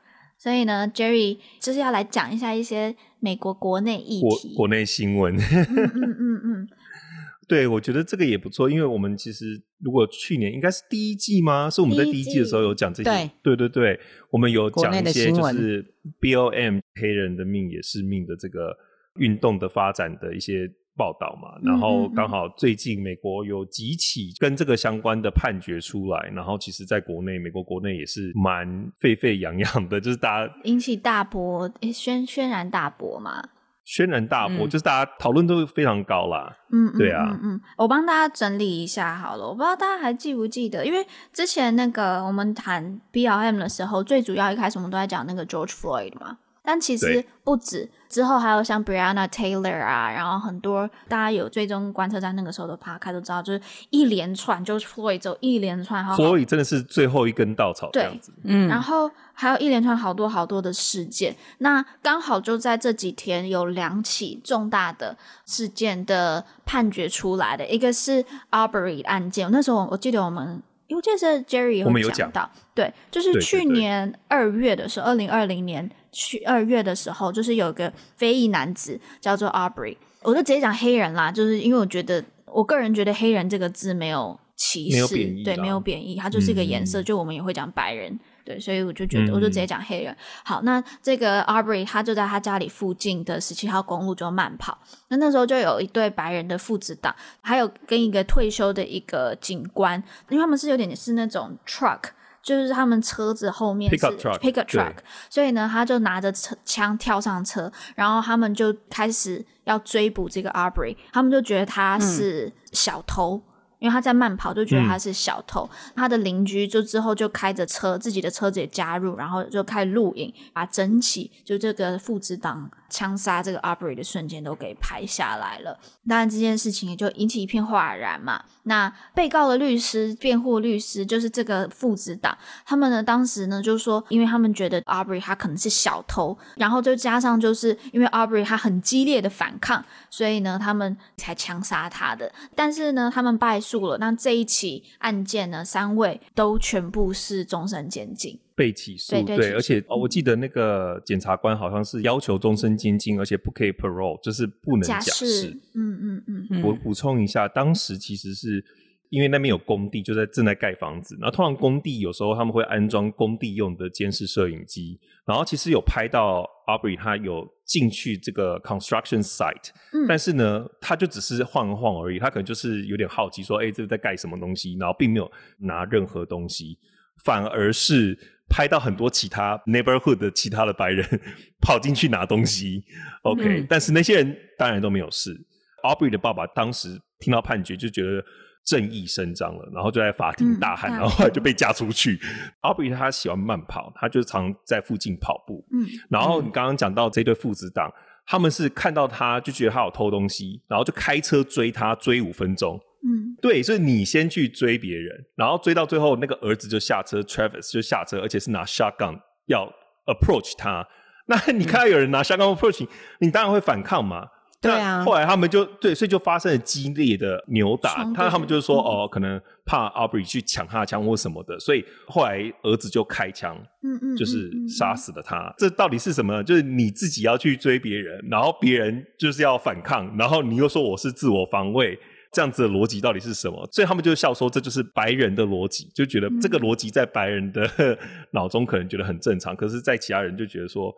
所以呢，Jerry 就是要来讲一下一些美国国内议题、国国内新闻。嗯嗯嗯嗯，对，我觉得这个也不错，因为我们其实如果去年应该是第一季吗？是我们在第一季的时候有讲这些，对对对对，我们有讲一些就是 BOM 黑人的命也是命的这个运动的发展的一些。报道嘛，然后刚好最近美国有几起跟这个相关的判决出来，然后其实在国内，美国国内也是蛮沸沸扬扬的，就是大家引起大波，诶，轩轩然大波嘛，轩然大波，嗯、就是大家讨论度非常高啦。嗯，对啊，嗯，嗯，嗯，我帮大家整理一下好了，我不知道大家还记不记得，因为之前那个我们谈 BLM 的时候，最主要一开始我们都在讲那个 George Floyd 嘛。但其实不止，之后还有像 Brianna Taylor 啊，然后很多大家有追踪观测站那个时候的趴开都知道，就是一连串，就是 Floyd 走一连串，好，Floyd 真的是最后一根稻草这样子，嗯，然后还有一连串好多好多的事件，那刚好就在这几天有两起重大的事件的判决出来的，一个是 Arbery 案件，那时候我记得我们。因为这是 Jerry 有讲到，对，就是去年二月的时候，二零二零年去二月的时候，就是有个非裔男子叫做 Arbery，我就直接讲黑人啦，就是因为我觉得，我个人觉得黑人这个字没有歧视，对，没有贬义，它就是一个颜色，嗯、就我们也会讲白人。对，所以我就觉得，我就直接讲黑人。嗯、好，那这个 Aubrey 他就在他家里附近的十七号公路就慢跑。那那时候就有一对白人的父子档，还有跟一个退休的一个警官，因为他们是有点是那种 truck，就是他们车子后面是 pickup truck, pick truck，所以呢，他就拿着车枪跳上车，然后他们就开始要追捕这个 Arbery，他们就觉得他是小偷。嗯因为他在慢跑，就觉得他是小偷。嗯、他的邻居就之后就开着车，自己的车子也加入，然后就开始录影，把整起就这个父子档枪杀这个 Aubrey 的瞬间都给拍下来了。当然这件事情也就引起一片哗然嘛。那被告的律师、辩护律师就是这个父子党，他们呢当时呢就说，因为他们觉得 Aubrey 他可能是小偷，然后就加上就是因为 Aubrey 他很激烈的反抗，所以呢他们才枪杀他的。但是呢他们败诉了，那这一起案件呢三位都全部是终身监禁。被起诉，对，对，而且哦，我记得那个检察官好像是要求终身监禁，而且不可以 parole，就是不能假释。嗯嗯嗯。我补充一下，当时其实是因为那边有工地，就在正在盖房子。然后通常工地有时候他们会安装工地用的监视摄影机，然后其实有拍到 Arbery 他有进去这个 construction site，嗯，但是呢，他就只是晃一晃而已，他可能就是有点好奇说，哎，这是在盖什么东西，然后并没有拿任何东西，反而是。拍到很多其他 neighborhood 的其他的白人 跑进去拿东西，OK，嗯，但是那些人当然都没有事。Arbery 的爸爸当时听到判决就觉得正义伸张了，然后就在法庭大喊，嗯，然后后来就被架出去。嗯，Arbery 他喜欢慢跑，他就常在附近跑步。嗯，然后你刚刚讲到这对父子档，他们是看到他就觉得他有偷东西，然后就开车追他，追五分钟。嗯，对，所以你先去追别人，然后追到最后，那个儿子就下车，Travis 就下车，而且是拿 shotgun 要 approach 他。那你看到有人拿 shotgun approach 你，你当然会反抗嘛。对啊。后来他们就对，所以就发生了激烈的扭打。他他们就是说，哦，可能怕 Aubrey 去抢他的枪或什么的，所以后来儿子就开枪，嗯嗯，就是杀死了他。这到底是什么？就是你自己要去追别人，然后别人就是要反抗，然后你又说我是自我防卫。这样子的逻辑到底是什么？所以他们就笑说，这就是白人的逻辑，就觉得这个逻辑在白人的 脑中可能觉得很正常，可是，在其他人就觉得说，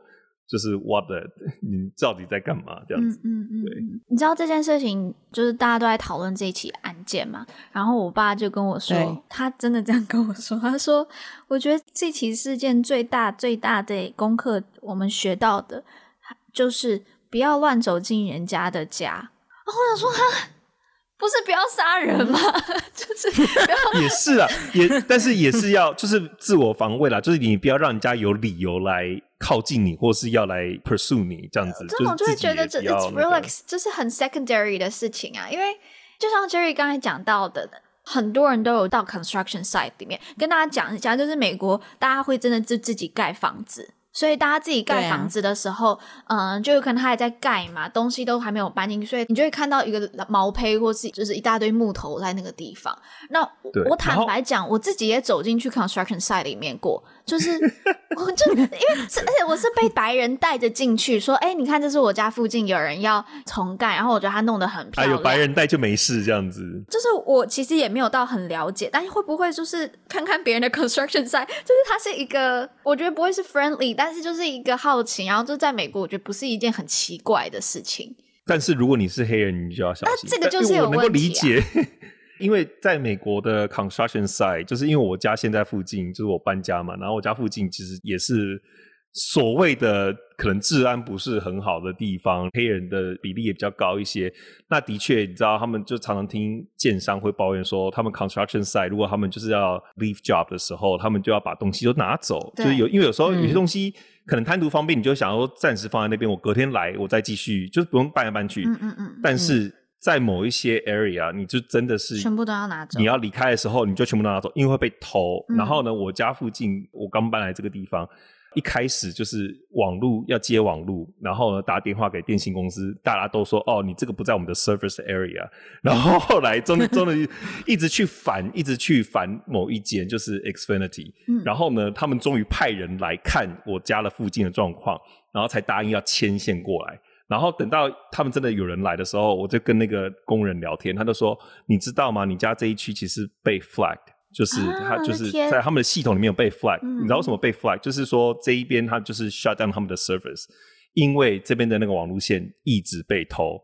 就是 what the，你到底在干嘛？这样子，嗯嗯，对。你知道这件事情，就是大家都在讨论这一起案件嘛？然后我爸就跟我说，他真的这样跟我说，他说，我觉得这起事件最大最大的功课，我们学到的，就是不要乱走进人家的家。然后我想说，哈。不是不要杀人吗？就是不要也是啊，也但是也是要就是自我防卫啦，就是你不要让人家有理由来靠近你，或是要来 pursue 你这样子。这种就会觉得这 it's relax，这是很 secondary 的事情啊。因为就像 Jerry 刚才讲到的，很多人都有到 construction site 里面跟大家讲一下，就是美国大家会真的自自己盖房子。所以大家自己盖房子的时候，嗯、啊呃，就有可能他还在盖嘛，东西都还没有搬进去，所以你就会看到一个毛坯，或是就是一大堆木头在那个地方。那我坦白讲，我自己也走进去 construction site 里面过。就是，我就因为而且我是被白人带着进去，说，哎、欸，你看，这是我家附近有人要重盖，然后我觉得他弄得很漂亮。有白人带就没事这样子。就是我其实也没有到很了解，但是会不会就是看看别人的 construction site，就是它是一个，我觉得不会是 friendly，但是就是一个好奇，然后就在美国，我觉得不是一件很奇怪的事情。但是如果你是黑人，你就要小心。那这个就是有问题、啊、我能够理解。因为在美国的 construction site，就是因为我家现在附近，就是我搬家嘛，然后我家附近其实也是所谓的可能治安不是很好的地方，黑人的比例也比较高一些。那的确，你知道，他们就常常听建商会抱怨说，他们 construction site 如果他们就是要 leave job 的时候，他们就要把东西都拿走，就是有因为有时候有些东西。可能贪图方便，你就想要暂时放在那边，我隔天来我再继续，就是不用搬来搬去。嗯嗯嗯。但是在某一些 area，你就真的是全部都要拿走。你要离开的时候，你就全部都拿走，因为会被偷。嗯、然后呢，我家附近我刚搬来这个地方。一开始就是网路要接网路，然后呢打电话给电信公司，大家都说哦，你这个不在我们的 service area。然后后来终 终于一直去烦，一直去烦某一间就是 Xfinity。嗯。然后呢，他们终于派人来看我家的附近的状况，然后才答应要牵线过来。然后等到他们真的有人来的时候，我就跟那个工人聊天，他就说：“你知道吗？你家这一区其实被 flagged。”就是他就是在他们的系统里面有被 flag，、啊、你知道为什么被 flag？、嗯、就是说这一边他就是 shut down 他们的 service，因为这边的那个网路线一直被偷，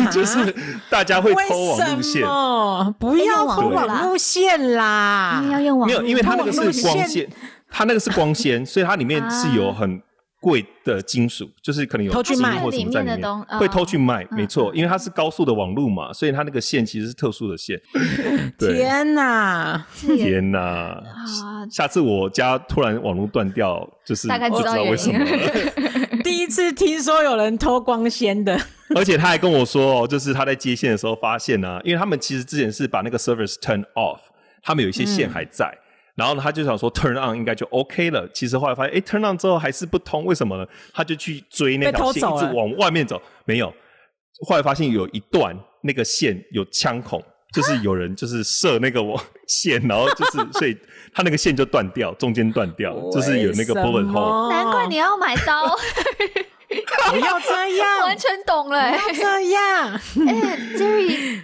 啊、就是大家会偷网路线，不要偷网路线啦，要用网，没有，因为它那个是光纤，它那个是光纤，所以它里面是有很。贵的金属就是可能有金或什么在里面，会偷去卖，没错，因为它是高速的网路嘛，所以它那个线其实是特殊的线。天哪，天哪！下次我家突然网路断掉，就是大概知道为什么。第一次听说有人偷光纤的，而且他还跟我说哦，就是他在接线的时候发现呢、啊，因为他们其实之前是把那个 service turn off，他们有一些线还在。嗯然后呢，他就想说 turn on 应该就 OK 了。其实后来发现，哎，turn on 之后还是不通，为什么呢？他就去追那条线，一直往外面走，没有。后来发现有一段那个线有枪孔，就是有人 就是射那个网线，然后就是 所以他那个线就断掉，中间断掉，就是有那个 bullet hole。难怪你要买刀，不要这样，完全懂了，不要这样。哎，Jerry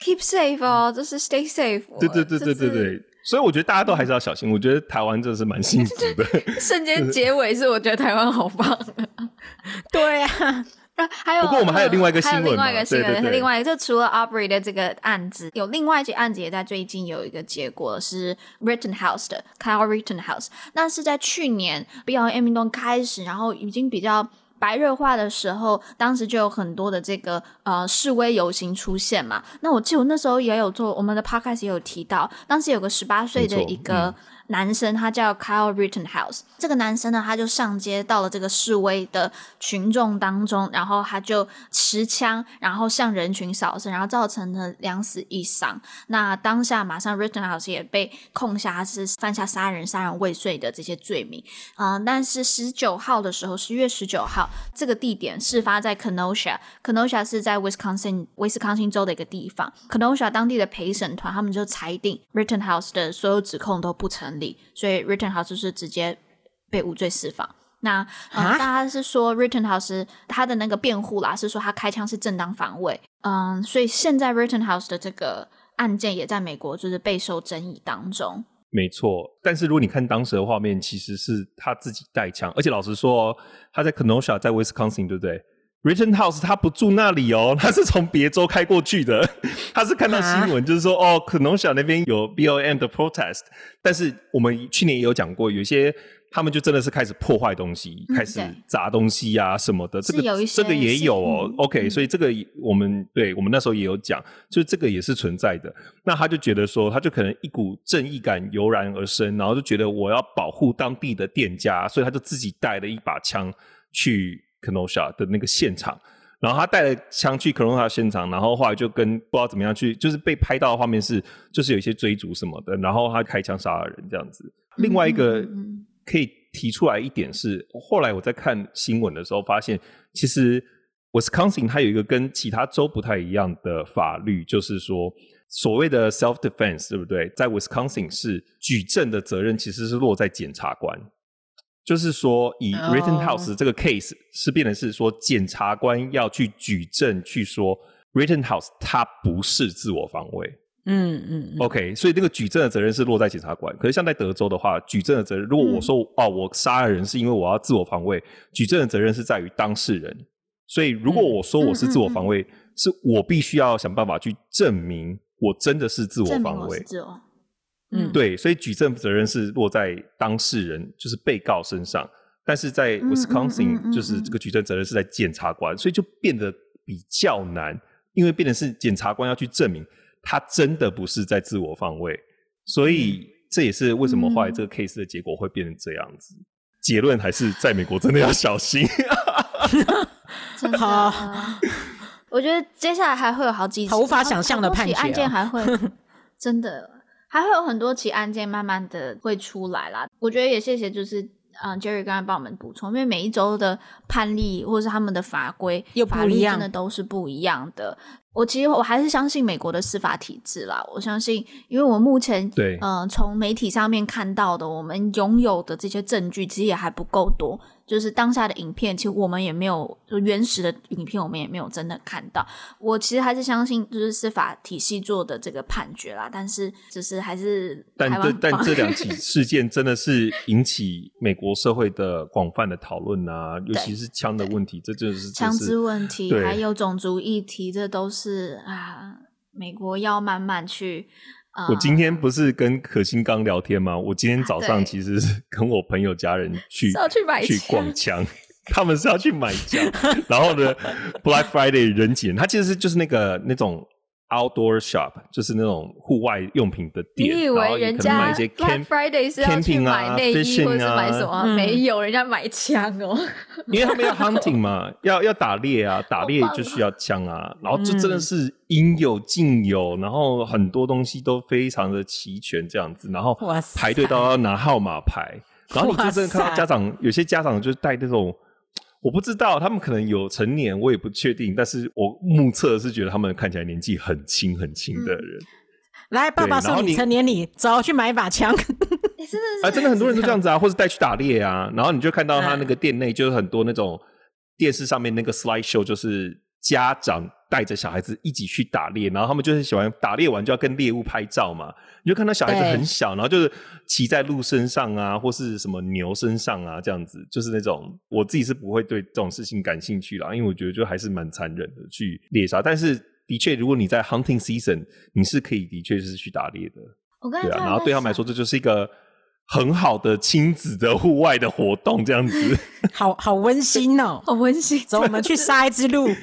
keep safe 哦，就是 stay safe。对对对对对对。所以我觉得大家都还是要小心。我觉得台湾真的是蛮幸福的。瞬间结尾是我觉得台湾好棒。对啊，还有不过我们还有另外一个新闻，另外一个新闻，另外一个就除了 Aubrey 的这个案子，有另外一起案子也在最近有一个结果是 Rittenhouse 的 Kyle Rittenhouse。那是在去年 BLM 运动开始，然后已经比较。白热化的时候，当时就有很多的这个呃示威游行出现嘛。那我记得我那时候也有做我们的 podcast 也有提到，当时有个十八岁的一个。男生他叫 Kyle Rittenhouse，这个男生呢，他就上街到了这个示威的群众当中，然后他就持枪，然后向人群扫射，然后造成了两死一伤。那当下马上 Rittenhouse 也被控下他是犯下杀人、杀人未遂的这些罪名。嗯、呃，但是十九号的时候，十月十九号，这个地点事发在 Kenosha，Kenosha 是在 Wisconsin 威斯康星州的一个地方。Kenosha 当地的陪审团他们就裁定 Rittenhouse 的所有指控都不成。所以 Rittenhouse 就是直接被无罪释放。那、呃、大家是说 Rittenhouse 他的那个辩护啦，是说他开枪是正当防卫。嗯，所以现在 Rittenhouse 的这个案件也在美国就是备受争议当中。没错，但是如果你看当时的画面，其实是他自己带枪，而且老实说，他在 Kenosha，在 Wisconsin，对不对？Rittenhouse 他不住那里哦，他是从别州开过去的。他是看到新闻，就是说哦，Kenosha 那边有 BOM 的 protest，但是我们去年也有讲过，有些他们就真的是开始破坏东西，嗯、开始砸东西啊什么的。这个这个也有哦。嗯、OK，所以这个我们对我们那时候也有讲，就这个也是存在的。那他就觉得说，他就可能一股正义感油然而生，然后就觉得我要保护当地的店家，所以他就自己带了一把枪去。Kenosha 的那个现场，然后他带了枪去 Kenosha 现场，然后后来就跟不知道怎么样去，就是被拍到的画面是，就是有一些追逐什么的，然后他开枪杀了人这样子。另外一个可以提出来一点是，后来我在看新闻的时候发现，其实 Wisconsin 它有一个跟其他州不太一样的法律，就是说所谓的 self defense，对不对？在 Wisconsin 是举证的责任其实是落在检察官。就是说，以 Rittenhouse 这个 case 是变成是说，检察官要去举证，去说 Rittenhouse 他不是自我防卫。嗯嗯。OK，所以这个举证的责任是落在检察官。可是像在德州的话，举证的责任，如果我说哦，我杀了人是因为我要自我防卫，举证的责任是在于当事人。所以如果我说我是自我防卫，是我必须要想办法去证明我真的是自我防卫。嗯，对，所以举证责任是落在当事人，就是被告身上，但是在 Wisconsin，就是这个举证责任是在检察官，所以就变得比较难，因为变成是检察官要去证明他真的不是在自我防卫，所以这也是为什么后来这个 case 的结果会变成这样子。结论还是在美国真的要小心。真的，我觉得接下来还会有好几起无法想象的判决、啊、案件，还会 真的还会有很多起案件慢慢的会出来啦。我觉得也谢谢，就是嗯、呃、Jerry 刚才帮我们补充，因为每一周的判例或者是他们的法规又不一样，真的都是不一样的。我其实我还是相信美国的司法体制啦。我相信，因为我目前对嗯从、呃、媒体上面看到的，我们拥有的这些证据其实也还不够多。就是当下的影片，其实我们也没有就原始的影片，我们也没有真的看到。我其实还是相信，就是司法体系做的这个判决啦。但是，就是还是但这但这两 起事件真的是引起美国社会的广泛的讨论啊，尤其是枪的问题，这就是枪支问题，还有种族议题，这都是啊，美国要慢慢去。我今天不是跟可心刚聊天吗？我今天早上其实是跟我朋友家人 去去，去逛枪，他们是要去买枪，然后呢，Black Friday 人挤人，他其实是就是那个那种。Outdoor shop 就是那种户外用品的店，你以为人家 Black Friday 是要去买内衣或者是买什么？啊？没有，人家买枪哦。因为他们要 hunting 嘛，要要打猎啊，打猎就需要枪啊。然后这真的是应有尽有，然后很多东西都非常的齐全这样子，然后排队都要拿号码牌，然后你就真的看到家长，有些家长就是带那种。我不知道，他们可能有成年，我也不确定。但是我目测是觉得他们看起来年纪很轻很轻的人。嗯、来，爸爸送你成年礼，走去买一把枪。欸、真的是，啊，真的很多人都这样子啊，或者带去打猎啊。然后你就看到他那个店内就是很多那种电视上面那个 slide show，就是家长带着小孩子一起去打猎，然后他们就是喜欢打猎完就要跟猎物拍照嘛。你就看到小孩子很小，然后就是骑在鹿身上啊，或是什么牛身上啊，这样子，就是那种我自己是不会对这种事情感兴趣啦，因为我觉得就还是蛮残忍的去猎杀。但是的确，如果你在 hunting season，你是可以的确是去打猎的。我刚才对啊，然后对他们来说，这就是一个很好的亲子的户外的活动，这样子，好好温馨哦，好温馨。走，我们去杀一只鹿。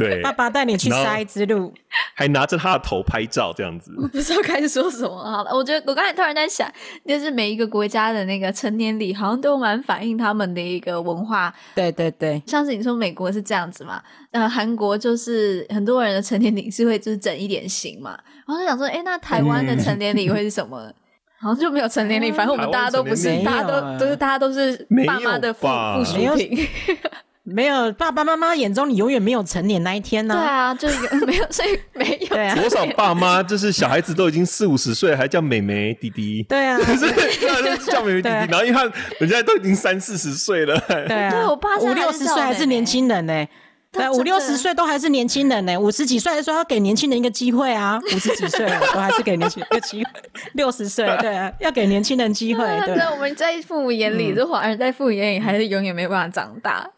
对，爸爸带你去杀一只鹿，还拿着他的头拍照，这样子。我 不知道该说什么好了。我觉得我刚才突然在想，就是每一个国家的那个成年礼，好像都蛮反映他们的一个文化。对对对，像是你说美国是这样子嘛，呃，韩国就是很多人的成年礼是会就是整一点型嘛。然后就想说，哎、欸，那台湾的成年礼会是什么？嗯、好像就没有成年礼，反正我们大家都不是，大家都都是大家都是爸妈的附附属品。没有爸爸妈妈眼中，你永远没有成年那一天呢、啊。对啊，就没有，所以没有。对啊，多少爸妈就是小孩子都已经四五十岁，还叫妹妹弟弟。对啊，可是叫妹妹弟弟，然后因为他人家都已经三四十岁了。对啊，对我爸五六十岁还是年轻人呢、欸。对，五六十岁都还是年轻人呢、欸。五十几岁的时候要给年轻人一个机会啊。五十几岁 都还是给年轻人一个机会。六十岁对啊，要给年轻人机会。对，我们在父母眼里，这华人在父母眼里还是永远没有办法长大。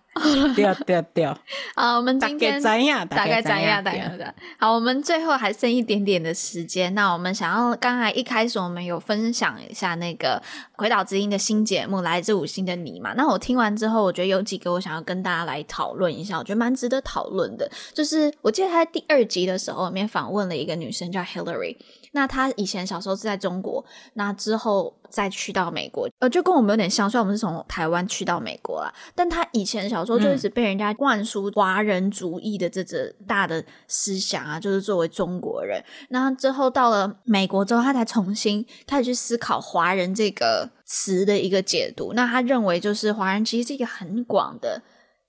掉 掉掉！好，我们今天大概怎样？大概怎样？大概怎样？好，我们最后还剩一点点的时间。那我们想要，刚才一开始我们有分享一下那个《鬼岛之音》的新节目《来自五星的你》嘛？那我听完之后，我觉得有几个我想要跟大家来讨论一下，我觉得蛮值得讨论的。就是我记得他在第二集的时候，里面访问了一个女生叫 Hillary。那他以前小时候是在中国，那之后再去到美国，呃，就跟我们有点像，虽然我们是从台湾去到美国啦，但他以前小时候就一直被人家灌输华人主义的这这大的思想啊，就是作为中国人。那之后到了美国之后，他才重新开始去思考华人这个词的一个解读。那他认为就是华人其实是一个很广的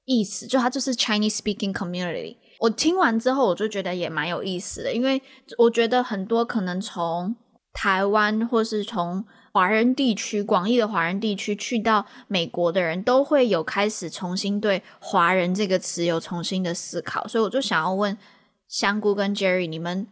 意思，就他就是 Chinese speaking community。我听完之后，我就觉得也蛮有意思的，因为我觉得很多可能从台湾或是从华人地区、广义的华人地区去到美国的人都会有开始重新对“华人”这个词有重新的思考，所以我就想要问香菇跟 Jerry，你们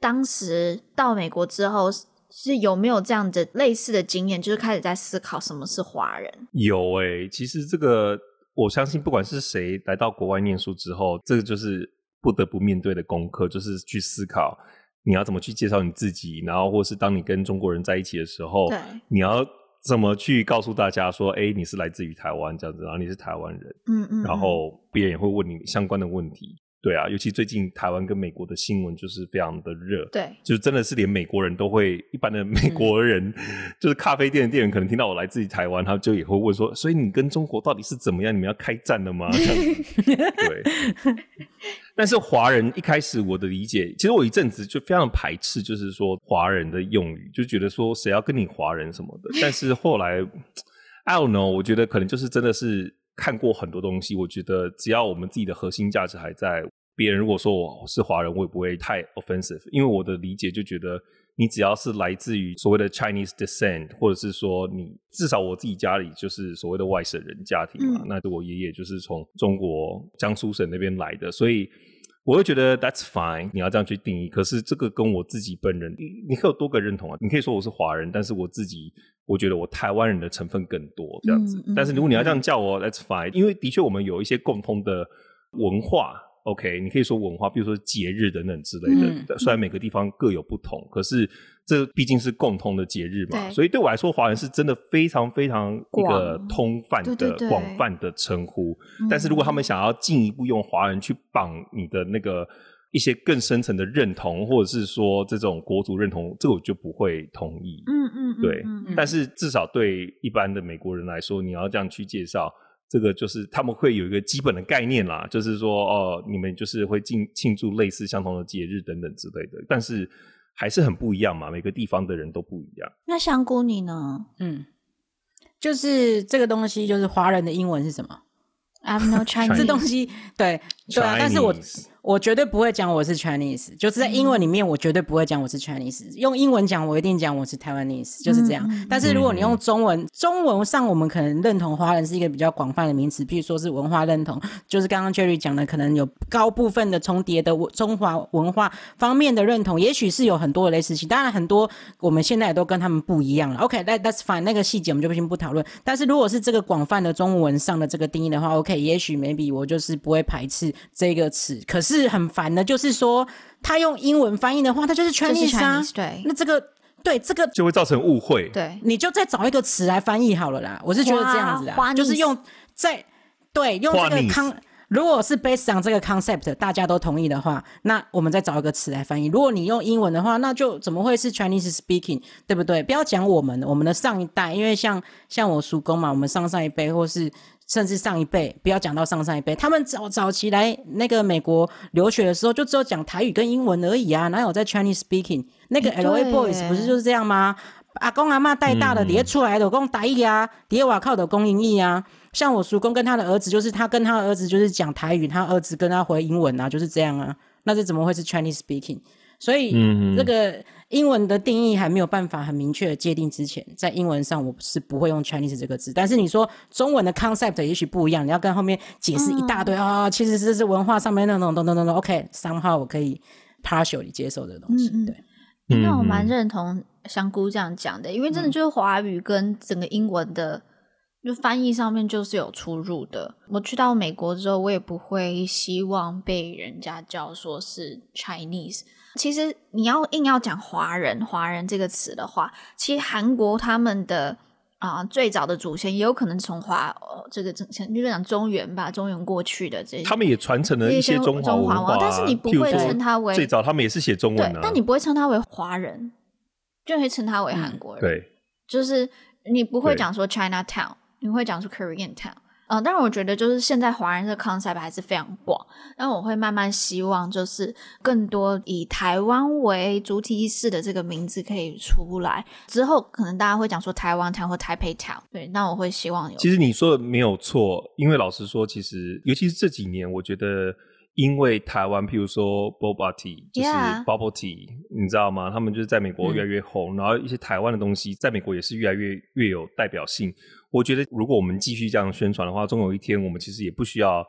当时到美国之后是有没有这样的类似的经验，就是开始在思考什么是华人？有诶、其实这个。我相信，不管是谁来到国外念书之后，这个就是不得不面对的功课，就是去思考你要怎么去介绍你自己，然后或是当你跟中国人在一起的时候，对，你要怎么去告诉大家说，哎，你是来自于台湾这样子，然后你是台湾人，嗯，嗯嗯，然后别人也会问你相关的问题。对啊，尤其最近台湾跟美国的新闻就是非常的热，对，就是真的是连美国人都会，一般的美国人，嗯、就是咖啡店的店员可能听到我来自于台湾，他就也会问说，所以你跟中国到底是怎么样？你们要开战了吗？这样子 对。但是华人一开始我的理解，其实我一阵子就非常排斥，就是说华人的用语，就觉得说谁要跟你华人什么的。但是后来，I don't know，我觉得可能就是真的是。看过很多东西，我觉得只要我们自己的核心价值还在，别人如果说我是华人，我也不会太 offensive，因为我的理解就觉得，你只要是来自于所谓的 Chinese descent，或者是说你至少我自己家里就是所谓的外省人家庭嘛，嗯、那我爷爷就是从中国江苏省那边来的，所以我会觉得 that's fine，你要这样去定义。可是这个跟我自己本人，你可以有多个认同啊，你可以说我是华人，但是我自己。我觉得我台湾人的成分更多这样子，嗯嗯、但是如果你要这样叫我、嗯、，That's fine，因为的确我们有一些共通的文化，OK，你可以说文化，比如说节日等等之类的。嗯、虽然每个地方各有不同，嗯、可是这毕竟是共通的节日嘛，所以对我来说，华人是真的非常非常一个通泛的、广泛的称呼。但是如果他们想要进一步用华人去绑你的那个。一些更深层的认同，或者是说这种国族认同，这个我就不会同意。嗯嗯，嗯对。但是至少对一般的美国人来说，你要这样去介绍，这个就是他们会有一个基本的概念啦，就是说哦，你们就是会庆庆祝类似相同的节日等等之类的。但是还是很不一样嘛，每个地方的人都不一样。那香菇你呢？嗯，就是这个东西，就是华人的英文是什么？I'm no Chinese。这东西，对对啊，但是我。我绝对不会讲我是 Chinese，就是在英文里面，我绝对不会讲我是 Chinese。用英文讲，我一定讲我是 Taiwanese，就是这样。嗯、但是如果你用中文，嗯、中文上我们可能认同华人是一个比较广泛的名词，譬如说是文化认同，就是刚刚 Jerry 讲的，可能有高部分的重叠的中华文化方面的认同，也许是有很多的类似性。当然，很多我们现在也都跟他们不一样了。OK，that that's fine，那个细节我们就先不讨论。但是如果是这个广泛的中文上的这个定义的话，OK，也许 maybe 我就是不会排斥这个词。可是。是很烦的，就是说他用英文翻译的话，他就是 Chinese 啊，对，那这个对这个就会造成误会，对，你就再找一个词来翻译好了啦。我是觉得这样子啊，就是用在对用这个 con，如果是 based on 这个 concept，大家都同意的话，那我们再找一个词来翻译。如果你用英文的话，那就怎么会是 Chinese speaking，对不对？不要讲我们，我们的上一代，因为像像我叔公嘛，我们上上一辈或是。甚至上一辈，不要讲到上上一辈，他们早早期来那个美国留学的时候，就只有讲台语跟英文而已啊，哪有在 Chinese speaking？那个 LA Boys 不是就是这样吗？阿公阿嬷带大的，底下出来的公台语啊，底下瓦靠的公英语啊。像我叔公跟他的儿子，就是他跟他的儿子就是讲台语，他儿子跟他回英文啊，就是这样啊。那这怎么会是 Chinese speaking？所以这个。英文的定义还没有办法很明确的界定之前，在英文上我是不会用 Chinese 这个字。但是你说中文的 concept 也许不一样，你要跟后面解释一大堆啊、嗯哦，其实这是文化上面那种，等等等等。OK，somehow 我可以 partially 接受这个东西。嗯、对，那我蛮认同香菇这样讲的，因为真的就是华语跟整个英文的就翻译上面就是有出入的。我去到美国之后，我也不会希望被人家叫说是 Chinese。其实你要硬要讲华人，华人这个词的话，其实韩国他们的啊、呃、最早的祖先也有可能从华、哦、这个整，就是讲中原吧，中原过去的这些，他们也传承了一些中华文化，但是你不会称他为最早，他们也是写中文的、啊，但你不会称他为华人，就会称他为韩国人，嗯、对，就是你不会讲说 Chinatown，你会讲说 Korean Town。嗯，但是我觉得就是现在华人的 concept 还是非常广，但我会慢慢希望就是更多以台湾为主体意识的这个名字可以出来之后，可能大家会讲说台湾 town 或台北 town，对，那我会希望有。其实你说的没有错，因为老实说，其实尤其是这几年，我觉得因为台湾，譬如说 Boba Tea 就是 Bubble Tea，你知道吗？他们就是在美国越来越红，嗯、然后一些台湾的东西在美国也是越来越越有代表性。我觉得，如果我们继续这样宣传的话，终有一天，我们其实也不需要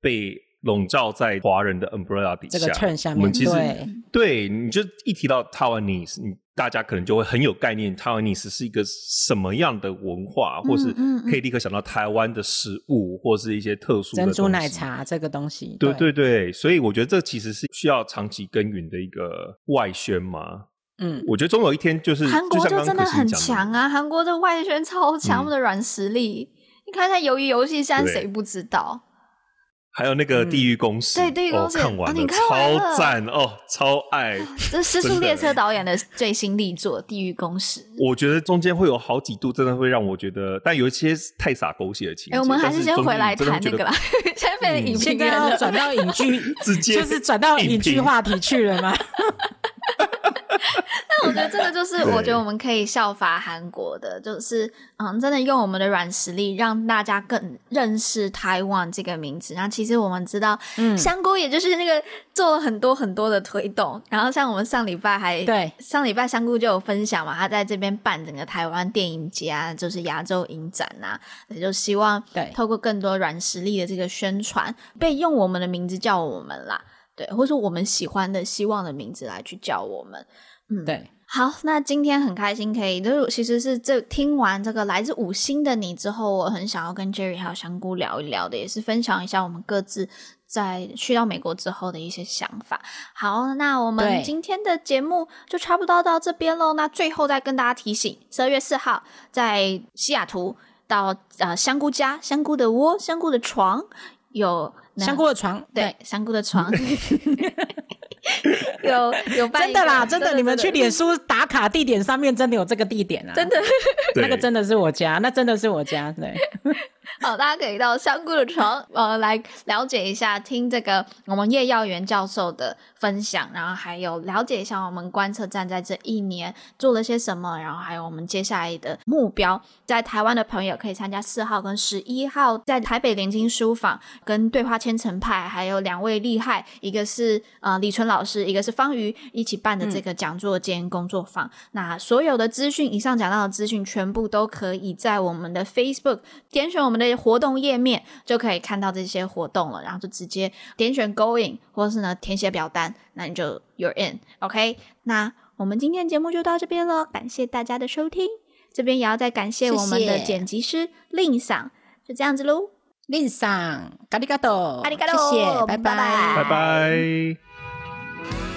被笼罩在华人的 umbrella 底下。这个 term 下面，我们其实对，对，你就一提到 Taiwanese，你大家可能就会很有概念，Taiwanese 是一个什么样的文化，或是可以立刻想到台湾的食物，或是一些特殊的珍珠奶茶这个东西。对对对，所以我觉得这其实是需要长期耕耘的一个外宣嘛。嗯，我觉得总有一天就是韩国就真的很强啊！韩国的外宣超强，他们的软实力，嗯、你看一下鱿鱼游戏，现在谁不知道？还有那个《地狱公使》，对，《地狱公使》看完了，超赞哦，超爱。这是失速列车导演的最新力作《地狱公使》。我觉得中间会有好几度，真的会让我觉得，但有一些太洒狗血的情节。哎，我们还是先回来谈那个吧。现在变成影评人了，转到影剧，就是转到影剧话题去了吗？但我觉得这个就是，我觉得我们可以效法韩国的，就是嗯，真的用我们的软实力让大家更认识台湾这个名字。然后其实我们知道，嗯，香菇也就是那个做了很多很多的推动。然后像我们上礼拜还对上礼拜香菇就有分享嘛，他在这边办整个台湾电影节啊，就是亚洲影展啊，也就希望对透过更多软实力的这个宣传，被用我们的名字叫我们啦。对，或者说我们喜欢的、希望的名字来去叫我们，嗯，对。好，那今天很开心可以，就是其实是这听完这个来自五星的你之后，我很想要跟 Jerry 还有香菇聊一聊的，也是分享一下我们各自在去到美国之后的一些想法。好，那我们今天的节目就差不多到这边喽。那最后再跟大家提醒，十二月四号在西雅图到呃香菇家、香菇的窝、香菇的床有。香菇的床，对，对香菇的床，有有真的啦，真的，你们去脸书打卡地点上面真的有这个地点啊，真的，那个真的是我家，那真的是我家，对。好，大家可以到香菇的床，呃，来了解一下，听这个我们叶耀元教授的分享，然后还有了解一下我们观测站在这一年做了些什么，然后还有我们接下来的目标。在台湾的朋友可以参加四号跟十一号在台北联经书房跟对话千层派，还有两位厉害，一个是呃李纯老师，一个是方瑜一起办的这个讲座兼工作坊。嗯、那所有的资讯，以上讲到的资讯，全部都可以在我们的 Facebook 点选我们的。活动页面就可以看到这些活动了，然后就直接点选 Going，或者是呢填写表单，那你就 You're in，OK？、Okay? 那我们今天的节目就到这边了，感谢大家的收听，这边也要再感谢我们的剪辑师令桑，就这样子喽，令桑，咖哩咖多，咖哩咖多，谢谢，拜拜，拜拜。